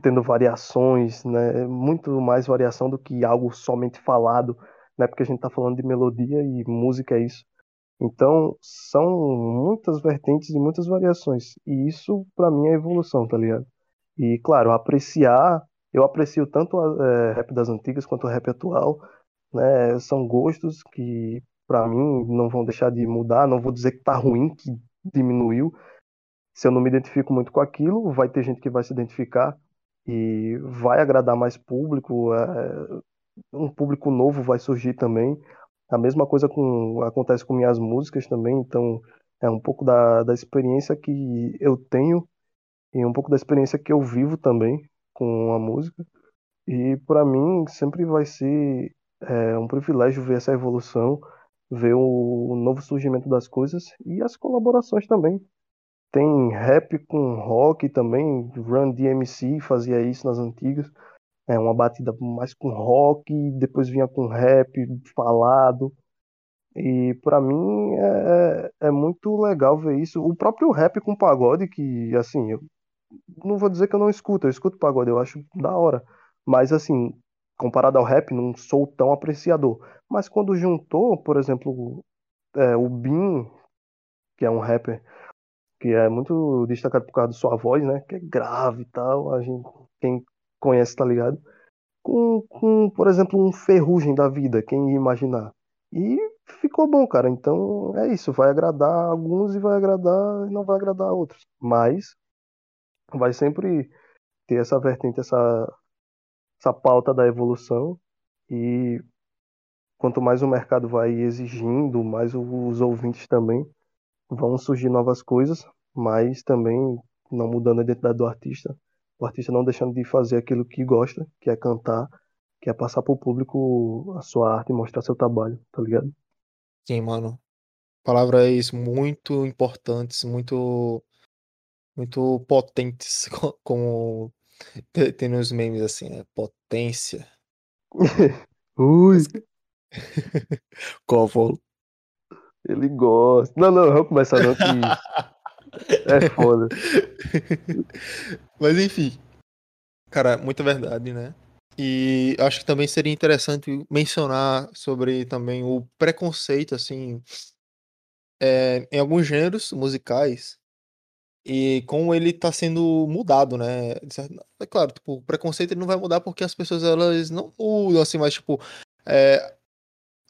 tendo variações, né? Muito mais variação do que algo somente falado, né? Porque a gente está falando de melodia e música é isso. Então, são muitas vertentes e muitas variações. E isso, para mim, é evolução, tá ligado? E, claro, apreciar, eu aprecio tanto o é, rap das antigas quanto o rap atual, né? São gostos que, para mim, não vão deixar de mudar. Não vou dizer que tá ruim, que diminuiu. Se eu não me identifico muito com aquilo, vai ter gente que vai se identificar e vai agradar mais público, é, um público novo vai surgir também. A mesma coisa com, acontece com minhas músicas também, então é um pouco da, da experiência que eu tenho e um pouco da experiência que eu vivo também com a música. E para mim sempre vai ser é, um privilégio ver essa evolução, ver o, o novo surgimento das coisas e as colaborações também. Tem rap com rock também. Run DMC fazia isso nas antigas. É uma batida mais com rock, depois vinha com rap falado. E para mim é, é, é muito legal ver isso. O próprio rap com pagode, que assim, eu não vou dizer que eu não escuto, eu escuto pagode, eu acho da hora. Mas assim, comparado ao rap, não sou tão apreciador. Mas quando juntou, por exemplo, é, o Bin, que é um rapper que é muito destacado por causa de sua voz, né? Que é grave e tal. A gente, quem conhece, tá ligado? Com, com, por exemplo, um ferrugem da vida, quem ia imaginar. E ficou bom, cara. Então é isso. Vai agradar alguns e vai agradar e não vai agradar outros. Mas vai sempre ter essa vertente, essa, essa pauta da evolução. E quanto mais o mercado vai exigindo, mais os ouvintes também vão surgir novas coisas, mas também não mudando a identidade do artista. O artista não deixando de fazer aquilo que gosta, que é cantar, que é passar pro público a sua arte e mostrar seu trabalho, tá ligado? Sim, mano. Palavras muito importantes, muito muito potentes, como tem nos memes assim, é potência. Ui. Covolo. Ele gosta. Não, não, vamos começar não que é foda. Mas enfim. Cara, muita verdade, né? E acho que também seria interessante mencionar sobre também o preconceito, assim, é, em alguns gêneros musicais e como ele tá sendo mudado, né? É claro, tipo, o preconceito ele não vai mudar porque as pessoas elas não mudam, assim, mas tipo, é,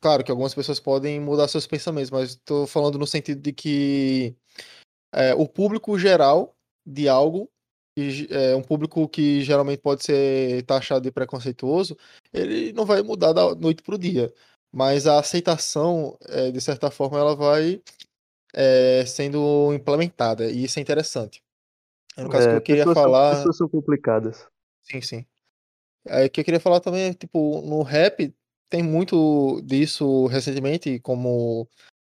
Claro que algumas pessoas podem mudar seus pensamentos, mas estou falando no sentido de que é, o público geral de algo, é, um público que geralmente pode ser taxado de preconceituoso, ele não vai mudar da noite para o dia. Mas a aceitação, é, de certa forma, ela vai é, sendo implementada, e isso é interessante. No caso que eu queria pessoas falar. São, pessoas são complicadas. Sim, sim. O que eu queria falar também é, tipo, no rap tem muito disso recentemente, como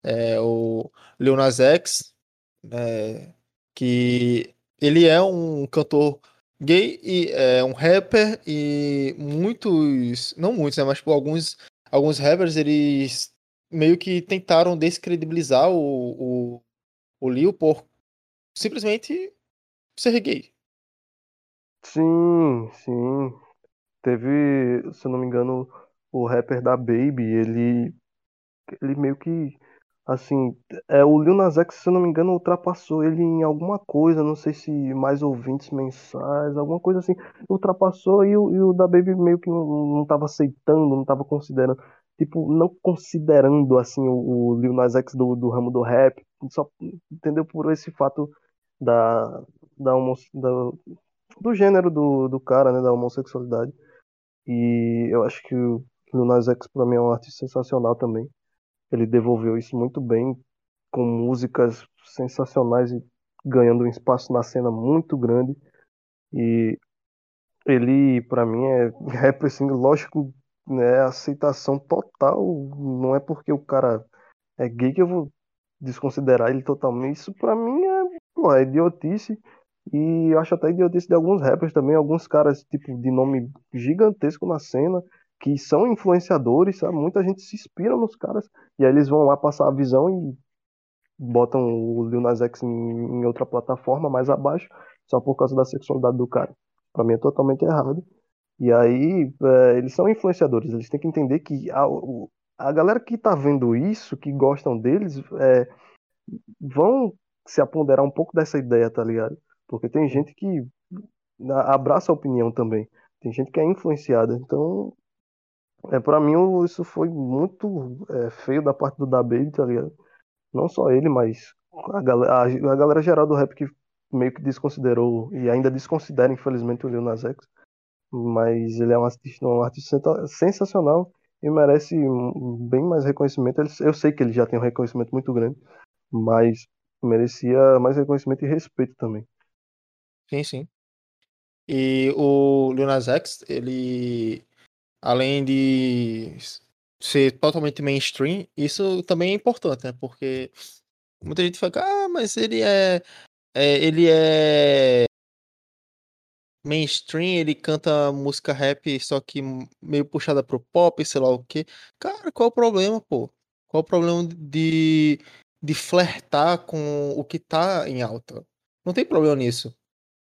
é, o Lil Nas X, é, que ele é um cantor gay e é um rapper e muitos, não muitos, né, mas tipo, alguns, alguns rappers eles meio que tentaram descredibilizar o, o, o Lil por simplesmente ser gay. Sim, sim. Teve, se eu não me engano, o rapper da Baby, ele, ele meio que, assim, é, o Lil Nas X, se eu não me engano, ultrapassou ele em alguma coisa, não sei se mais ouvintes mensais, alguma coisa assim, ultrapassou e o, e o da Baby meio que não, não tava aceitando, não tava considerando, tipo, não considerando, assim, o, o Lil Nas X do, do ramo do rap, só, entendeu, por esse fato da, da, da do gênero do, do cara, né, da homossexualidade. E eu acho que o Lil Nas X pra mim é um artista sensacional também. Ele devolveu isso muito bem, com músicas sensacionais e ganhando um espaço na cena muito grande. E ele, para mim, é rap assim, lógico, né, aceitação total. Não é porque o cara é gay que eu vou desconsiderar ele totalmente. Isso para mim é, pô, é idiotice. E acho até idiotice de alguns rappers também, alguns caras, tipo, de nome gigantesco na cena, que são influenciadores, sabe? Muita gente se inspira nos caras, e aí eles vão lá passar a visão e botam o Lil Nas X em, em outra plataforma mais abaixo, só por causa da sexualidade do cara. Pra mim é totalmente errado. E aí, é, eles são influenciadores, eles têm que entender que a, a galera que tá vendo isso, que gostam deles, é, vão se apoderar um pouco dessa ideia, tá ligado? Porque tem gente que abraça a opinião também. Tem gente que é influenciada. Então, é, para mim, isso foi muito é, feio da parte do Da Baby, tá ligado? Não só ele, mas a galera, a, a galera geral do rap que meio que desconsiderou e ainda desconsidera, infelizmente, o Lil Nas X. Mas ele é um artista, um artista sensacional e merece bem mais reconhecimento. Eu sei que ele já tem um reconhecimento muito grande, mas merecia mais reconhecimento e respeito também. Sim, sim. E o Lil Nas X, ele, além de ser totalmente mainstream, isso também é importante, né? Porque muita gente fala, ah, mas ele é, é, ele é mainstream, ele canta música rap, só que meio puxada pro pop, sei lá o quê. Cara, qual o problema, pô? Qual o problema de, de flertar com o que tá em alta? Não tem problema nisso.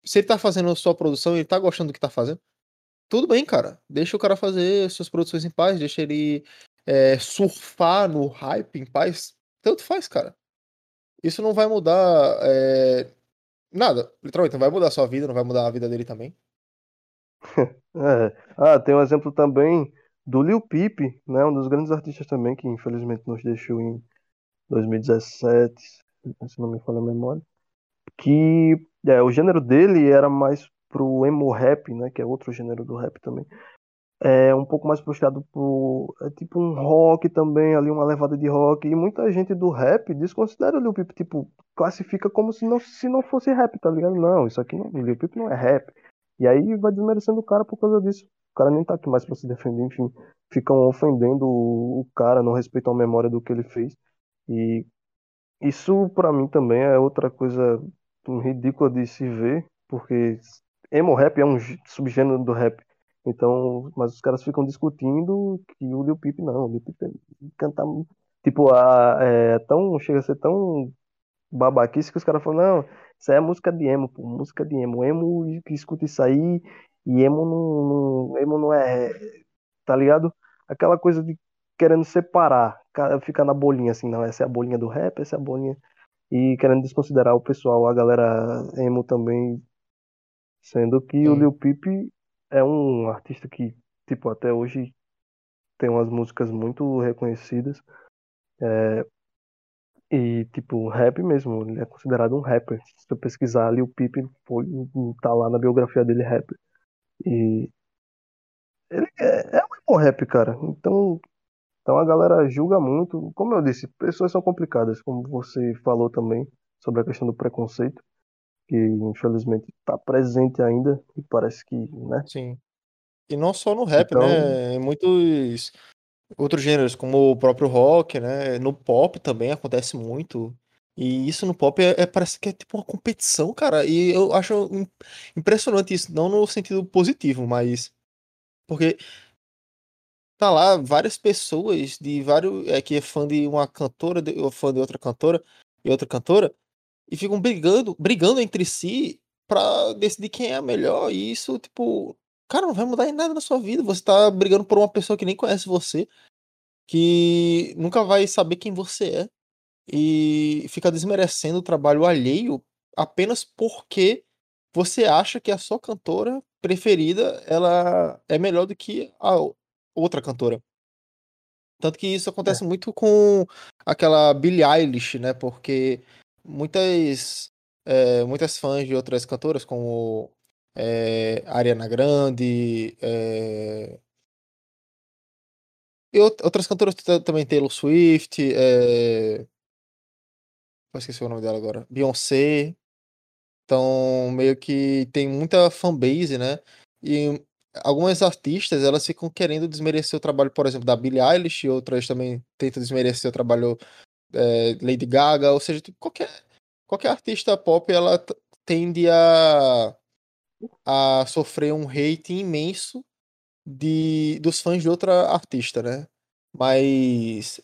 Se ele tá fazendo sua produção, ele tá gostando do que tá fazendo, tudo bem, cara. Deixa o cara fazer suas produções em paz, deixa ele é, surfar no hype em paz. Tanto faz, cara. Isso não vai mudar é, nada. Literalmente, não vai mudar a sua vida, não vai mudar a vida dele também. É. Ah, tem um exemplo também do Lil Peep, né? Um dos grandes artistas também que infelizmente nos deixou em 2017, se não me falha a memória. Que é, o gênero dele era mais pro emo rap, né? Que é outro gênero do rap também. É um pouco mais puxado pro. É tipo um rock também, ali, uma levada de rock. E muita gente do rap desconsidera o Lil Peep, tipo, classifica como se não, se não fosse rap, tá ligado? Não, isso aqui não, Lil Peep não é rap. E aí vai desmerecendo o cara por causa disso. O cara nem tá aqui mais pra se defender, enfim. Ficam ofendendo o, o cara, não respeitam a memória do que ele fez. E isso pra mim também é outra coisa ridícula de se ver, porque emo rap é um gê- subgênero do rap. Então, mas os caras ficam discutindo que o Lil Peep não, o Lil Peep canta tipo a é tão chega a ser tão babaquice que os caras falam, não, isso é música de emo, pô, música de emo, emo que escuta isso aí e emo não, não- emo não é, tá ligado? Aquela coisa de querendo separar, ca- ficar na bolinha assim, não, essa é a bolinha do rap, essa é a bolinha e querendo desconsiderar o pessoal, a galera emo também, sendo que o Sim, Lil Peep é um artista que, tipo, até hoje tem umas músicas muito reconhecidas e, tipo, rap mesmo, ele é considerado um rapper. Se tu pesquisar Lil Peep, foi, tá lá na biografia dele rapper. E ele é, é um emo rap, cara. Então, então a galera julga muito. Como eu disse, pessoas são complicadas, como você falou também sobre a questão do preconceito. Que infelizmente está presente ainda e parece que, né? sim. E não só no rap, Então, né? Em muitos outros gêneros, como o próprio rock, né? No pop também acontece muito. E isso no pop é, é- parece que é tipo uma competição, cara. E eu acho im- impressionante isso, não no sentido positivo, mas porque tá lá várias pessoas de vários é, que é fã de uma cantora, de, fã de outra cantora e outra cantora e ficam brigando, brigando entre si pra decidir quem é a melhor. E isso, tipo, cara, não vai mudar em nada na sua vida. Você tá brigando por uma pessoa que nem conhece você, que nunca vai saber quem você é e fica desmerecendo o trabalho alheio apenas porque você acha que a sua cantora preferida ela é melhor do que a outra cantora. Tanto que isso acontece é, muito com aquela Billie Eilish, né? Porque muitas, eh, muitas fãs de outras cantoras, como eh, Ariana Grande, eh, e out- outras cantoras ta- também, Taylor Swift, eh, eu esqueci o nome dela agora, Beyoncé, então meio que tem muita fanbase, né? E algumas artistas, elas ficam querendo desmerecer o trabalho, por exemplo, da Billie Eilish, outras também tentam desmerecer o trabalho é, Lady Gaga, ou seja, tipo, qualquer, qualquer artista pop, ela tende a, a sofrer um hate imenso de, dos fãs de outra artista, né? Mas,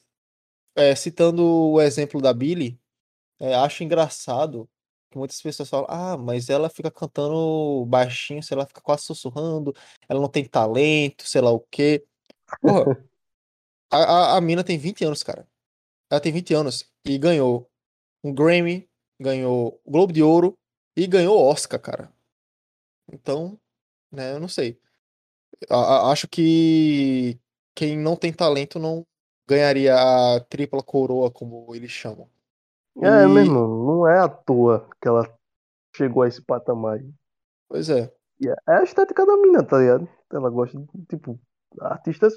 é, citando o exemplo da Billie, é, acho engraçado que muitas pessoas falam, ah, mas ela fica cantando baixinho, sei lá, fica quase sussurrando, ela não tem talento, sei lá o quê. Porra, a, a, a mina tem 20 anos, cara. Ela tem 20 anos e ganhou um Grammy, ganhou Globo de Ouro e ganhou Oscar, cara. Então, né, eu não sei. A, a, acho que quem não tem talento não ganharia a tripla coroa, como eles chamam. É E, mesmo, não é à toa que ela chegou a esse patamar. pois é, é é a estética da mina, tá ligado? Ela gosta de, tipo, artistas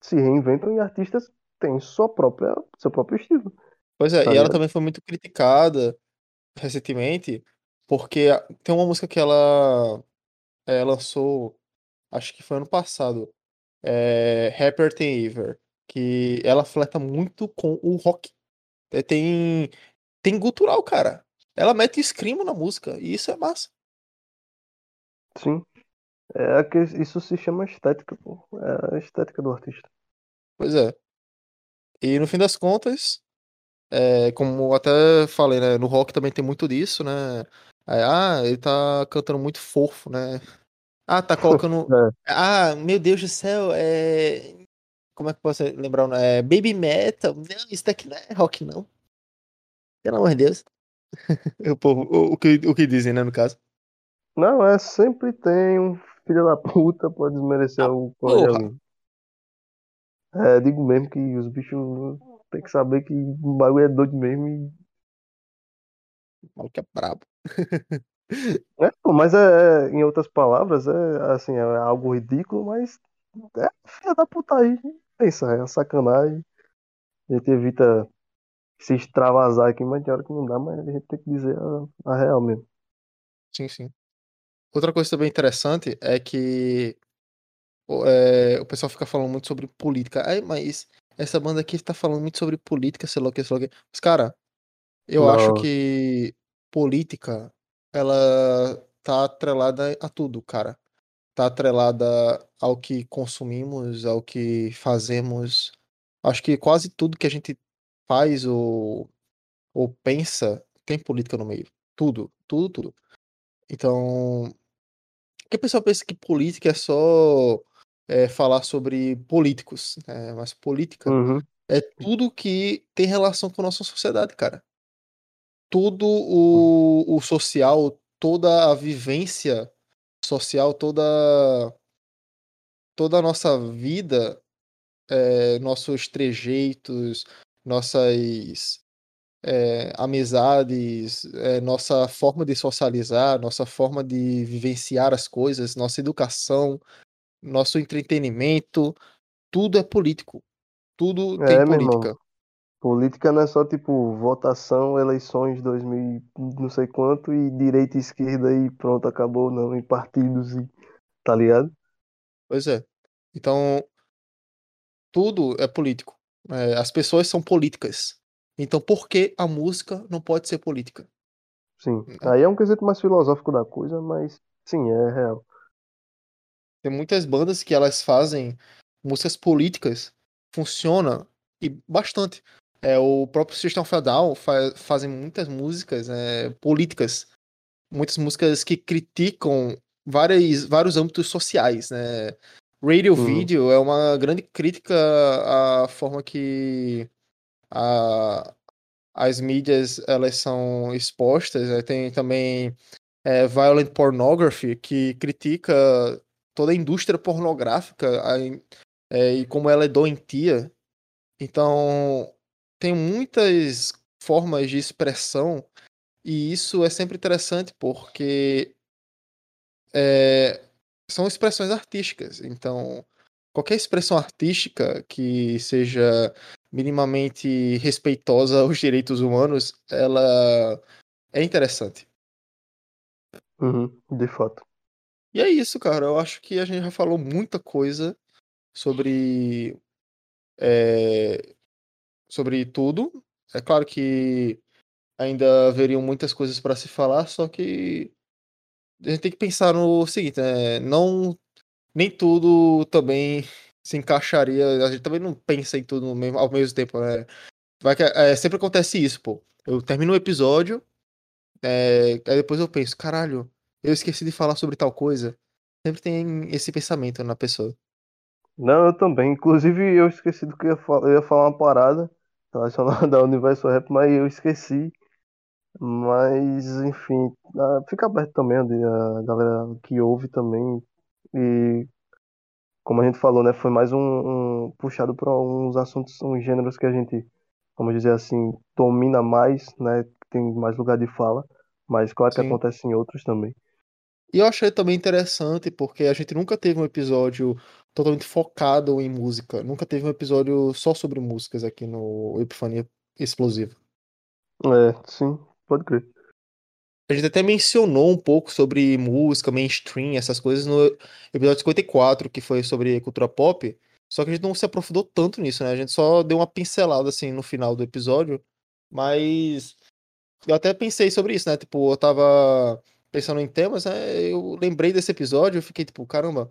se reinventam e artistas têm sua própria, seu próprio estilo, pois é. tá E ela também foi muito criticada recentemente, porque tem uma música que ela é, lançou, acho que foi ano passado, é Happier Than Ever, que ela fleta muito com o rock. É, Tem, tem gutural, cara. Ela mete screamo na música, e isso é massa. Sim. É que isso se chama estética, pô. É a estética do artista. Pois é. E no fim das contas, é, como até falei, né? No rock também tem muito disso, né? Aí, ah, ele tá cantando muito fofo, né? Ah, tá colocando. É. Ah, meu Deus do céu, é. Como é que eu posso lembrar? o nome? É Baby Metal. Não, isso daqui não é rock, não. Pelo amor de Deus. O, povo, o, o que, o que dizem, né, no caso. Não, é sempre tem um filho da puta pra desmerecer Ah, o alguém. É, digo mesmo que os bichos tem que saber que o bagulho é doido mesmo e O maluco é brabo. É, mas é, é, em outras palavras, é assim, é algo ridículo, mas é filha da putaria. Pensa, é uma sacanagem. A gente evita se extravasar aqui, mas tem hora que não dá, mas a gente tem que dizer a, a real mesmo. Sim, sim. Outra coisa também interessante é que é, o pessoal fica falando muito sobre política. Ai, mas essa banda aqui tá falando muito sobre política, sei lá o que, sei lá o que. Mas, cara, eu acho Não, que política, ela tá atrelada a tudo, cara. Tá atrelada ao que consumimos, ao que fazemos. Acho que quase tudo que a gente faz ou, ou pensa tem política no meio. Tudo, tudo, tudo. Então, Porque o pessoal pensa que política é só é, falar sobre políticos, né? Mas política uhum, é tudo que tem relação com a nossa sociedade, cara. Tudo o, o social, toda a vivência social, toda, toda a nossa vida, é, nossos trejeitos, nossas é, amizades, é, nossa forma de socializar, nossa forma de vivenciar as coisas, nossa educação, nosso entretenimento, tudo é político. Tudo tem é, meu irmão. política. Política não é só tipo votação, eleições 2000 e não sei quanto e direita e esquerda e pronto, acabou, não, em partidos e tá ligado? Pois é. Então, tudo é político. É, as pessoas são políticas. Então, por que a música não pode ser política? Sim. né? Aí é um quesito mais filosófico da coisa, mas sim, é real. Tem muitas bandas que elas fazem músicas políticas, funciona e bastante. É, o próprio System of a Down fa fazem muitas músicas é, políticas, muitas músicas que criticam várias, vários âmbitos sociais, né? Radio Uhum. Video é uma grande crítica à forma que a, as mídias elas são expostas. né? Tem também é, Violent Pornography, que critica toda a indústria pornográfica a é, e como ela é doentia. Então, tem muitas formas de expressão e isso é sempre interessante porque é, são expressões artísticas. Então, qualquer expressão artística que seja minimamente respeitosa aos direitos humanos, ela é interessante. Uhum, de fato. E é isso, cara. Eu acho que a gente já falou muita coisa sobre é, sobre tudo. É claro que ainda haveriam muitas coisas para se falar, só que a gente tem que pensar no seguinte, né? Não nem tudo também se encaixaria. A gente também não pensa em tudo mesmo, ao mesmo tempo, né? Vai que, é, sempre acontece isso, pô. Eu termino o episódio, é, aí depois eu penso, caralho, eu esqueci de falar sobre tal coisa. Sempre tem esse pensamento na pessoa. Não, eu também. Inclusive, eu esqueci do que eu ia falar. Eu ia falar uma parada relacionada da Universo Rap, mas eu esqueci. Mas, enfim, ah, fica aberto também a a galera que ouve também. E, como a gente falou, né, foi mais um, um puxado para uns assuntos, uns gêneros que a gente, vamos dizer assim, domina mais, né, tem mais lugar de fala. Mas claro que Sim. acontece em outros também. E eu achei também interessante porque a gente nunca teve um episódio totalmente focado em música. Nunca teve um episódio só sobre músicas aqui no Epifania Explosiva. É, sim, pode crer. A gente até mencionou um pouco sobre música, mainstream, essas coisas no episódio 54, que foi sobre cultura pop. Só que a gente não se aprofundou tanto nisso, né? A gente só deu uma pincelada assim no final do episódio. Mas eu até pensei sobre isso, né? Tipo, eu tava pensando em temas, né? Eu lembrei desse episódio e fiquei tipo, caramba,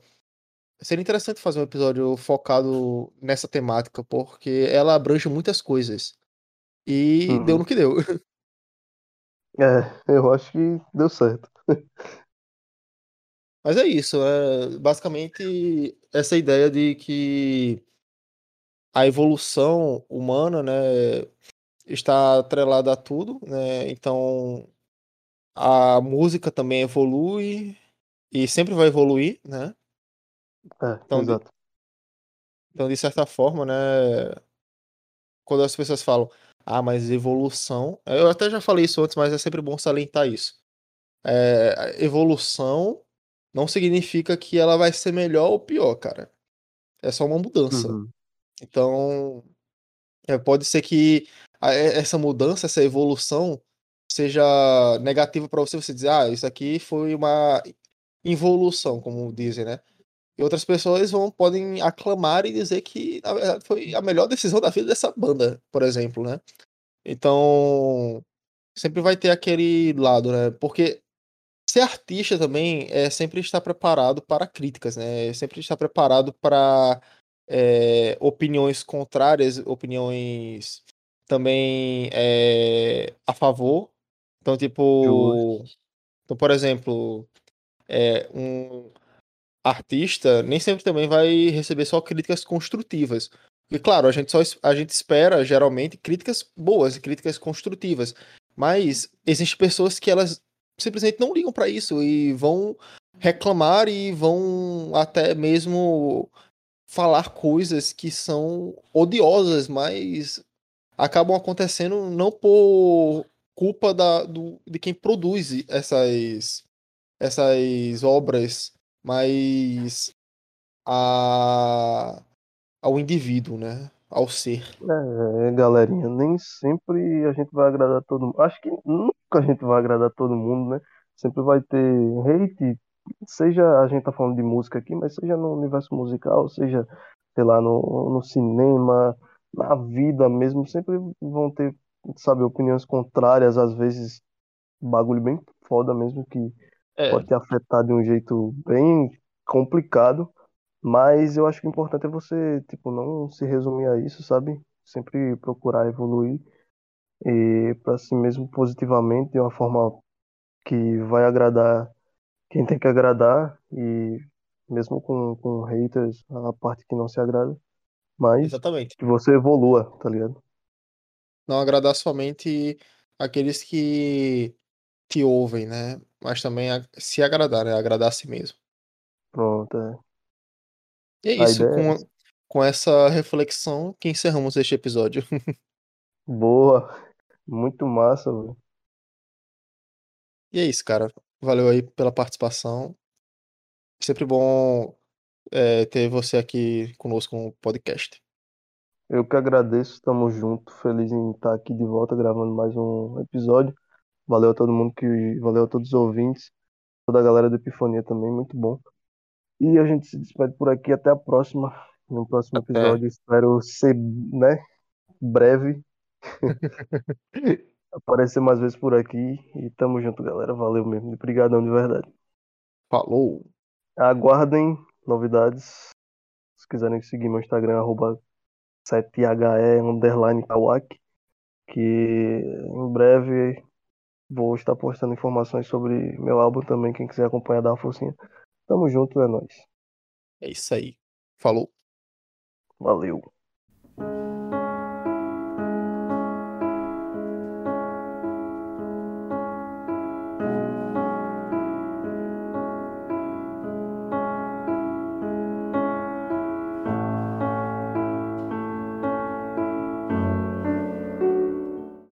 seria interessante fazer um episódio focado nessa temática, porque ela abrange muitas coisas. E deu Uhum. no que deu. É, eu acho que deu certo. Mas é isso, é basicamente essa ideia de que a evolução humana, né, está atrelada a tudo, né? Então a música também evolui e sempre vai evoluir, né? É, Então, de, exato. então de certa forma, né, quando as pessoas falam, ah, mas evolução, eu até já falei isso antes, mas é sempre bom salientar isso. É, evolução não significa que ela vai ser melhor ou pior, cara. É só uma mudança. Uhum. Então, é, pode ser que a- essa mudança, essa evolução seja negativa para você, você dizer, ah, isso aqui foi uma involução, como dizem, né? E outras pessoas vão podem aclamar e dizer que, na verdade, foi a melhor decisão da vida dessa banda, por exemplo, né? Então, sempre vai ter aquele lado, né? Porque ser artista também é sempre estar preparado para críticas, né? É sempre estar preparado para é, opiniões contrárias, opiniões também é, a favor. Então, tipo, então, por exemplo, é, um artista nem sempre também vai receber só críticas construtivas. E claro, a gente só a gente espera geralmente críticas boas, críticas construtivas, mas existem pessoas que elas simplesmente não ligam para isso e vão reclamar e vão até mesmo falar coisas que são odiosas, mas acabam acontecendo não por culpa da, do, de quem produz essas essas obras, mas a, ao indivíduo, né? Ao ser. É, galerinha, nem sempre a gente vai agradar todo mundo. Acho que nunca a gente vai agradar todo mundo, né? Sempre vai ter hate, seja a gente tá falando de música aqui, mas seja no universo musical, seja, sei lá, no, no cinema, na vida mesmo, sempre vão ter, sabe, opiniões contrárias, às vezes bagulho bem foda mesmo, que É, pode te afetar de um jeito bem complicado. Mas eu acho que o importante é você, tipo, não se resumir a isso, sabe? Sempre procurar evoluir e para si mesmo positivamente, de uma forma que vai agradar quem tem que agradar e mesmo com, com haters, a parte que não se agrada, mas exatamente. que você evolua, tá ligado? Não agradar somente aqueles que te ouvem, né? Mas também se agradar, né? Agradar a si mesmo. Pronto, é. E é isso, é com, essa. com essa reflexão que encerramos este episódio. boa, muito massa, velho. E é isso, cara. Valeu aí pela participação. Sempre bom é, ter você aqui conosco no podcast. Eu que agradeço, estamos junto, feliz em estar aqui de volta gravando mais um episódio. Valeu a todo mundo que, valeu a todos os ouvintes, toda a galera da Epifania também, muito bom. E a gente se despede por aqui, até a próxima, no próximo episódio. Espero ser, né, breve. aparecer mais vezes por aqui. E tamo junto, galera. Valeu mesmo. Obrigadão de verdade. Falou! Aguardem novidades. Se quiserem seguir meu Instagram, arroba 7he underline kawaki, que em breve vou estar postando informações sobre meu álbum também. Quem quiser acompanhar, dá uma forcinha. Tamo junto, é nóis. É isso aí. Falou! Valeu!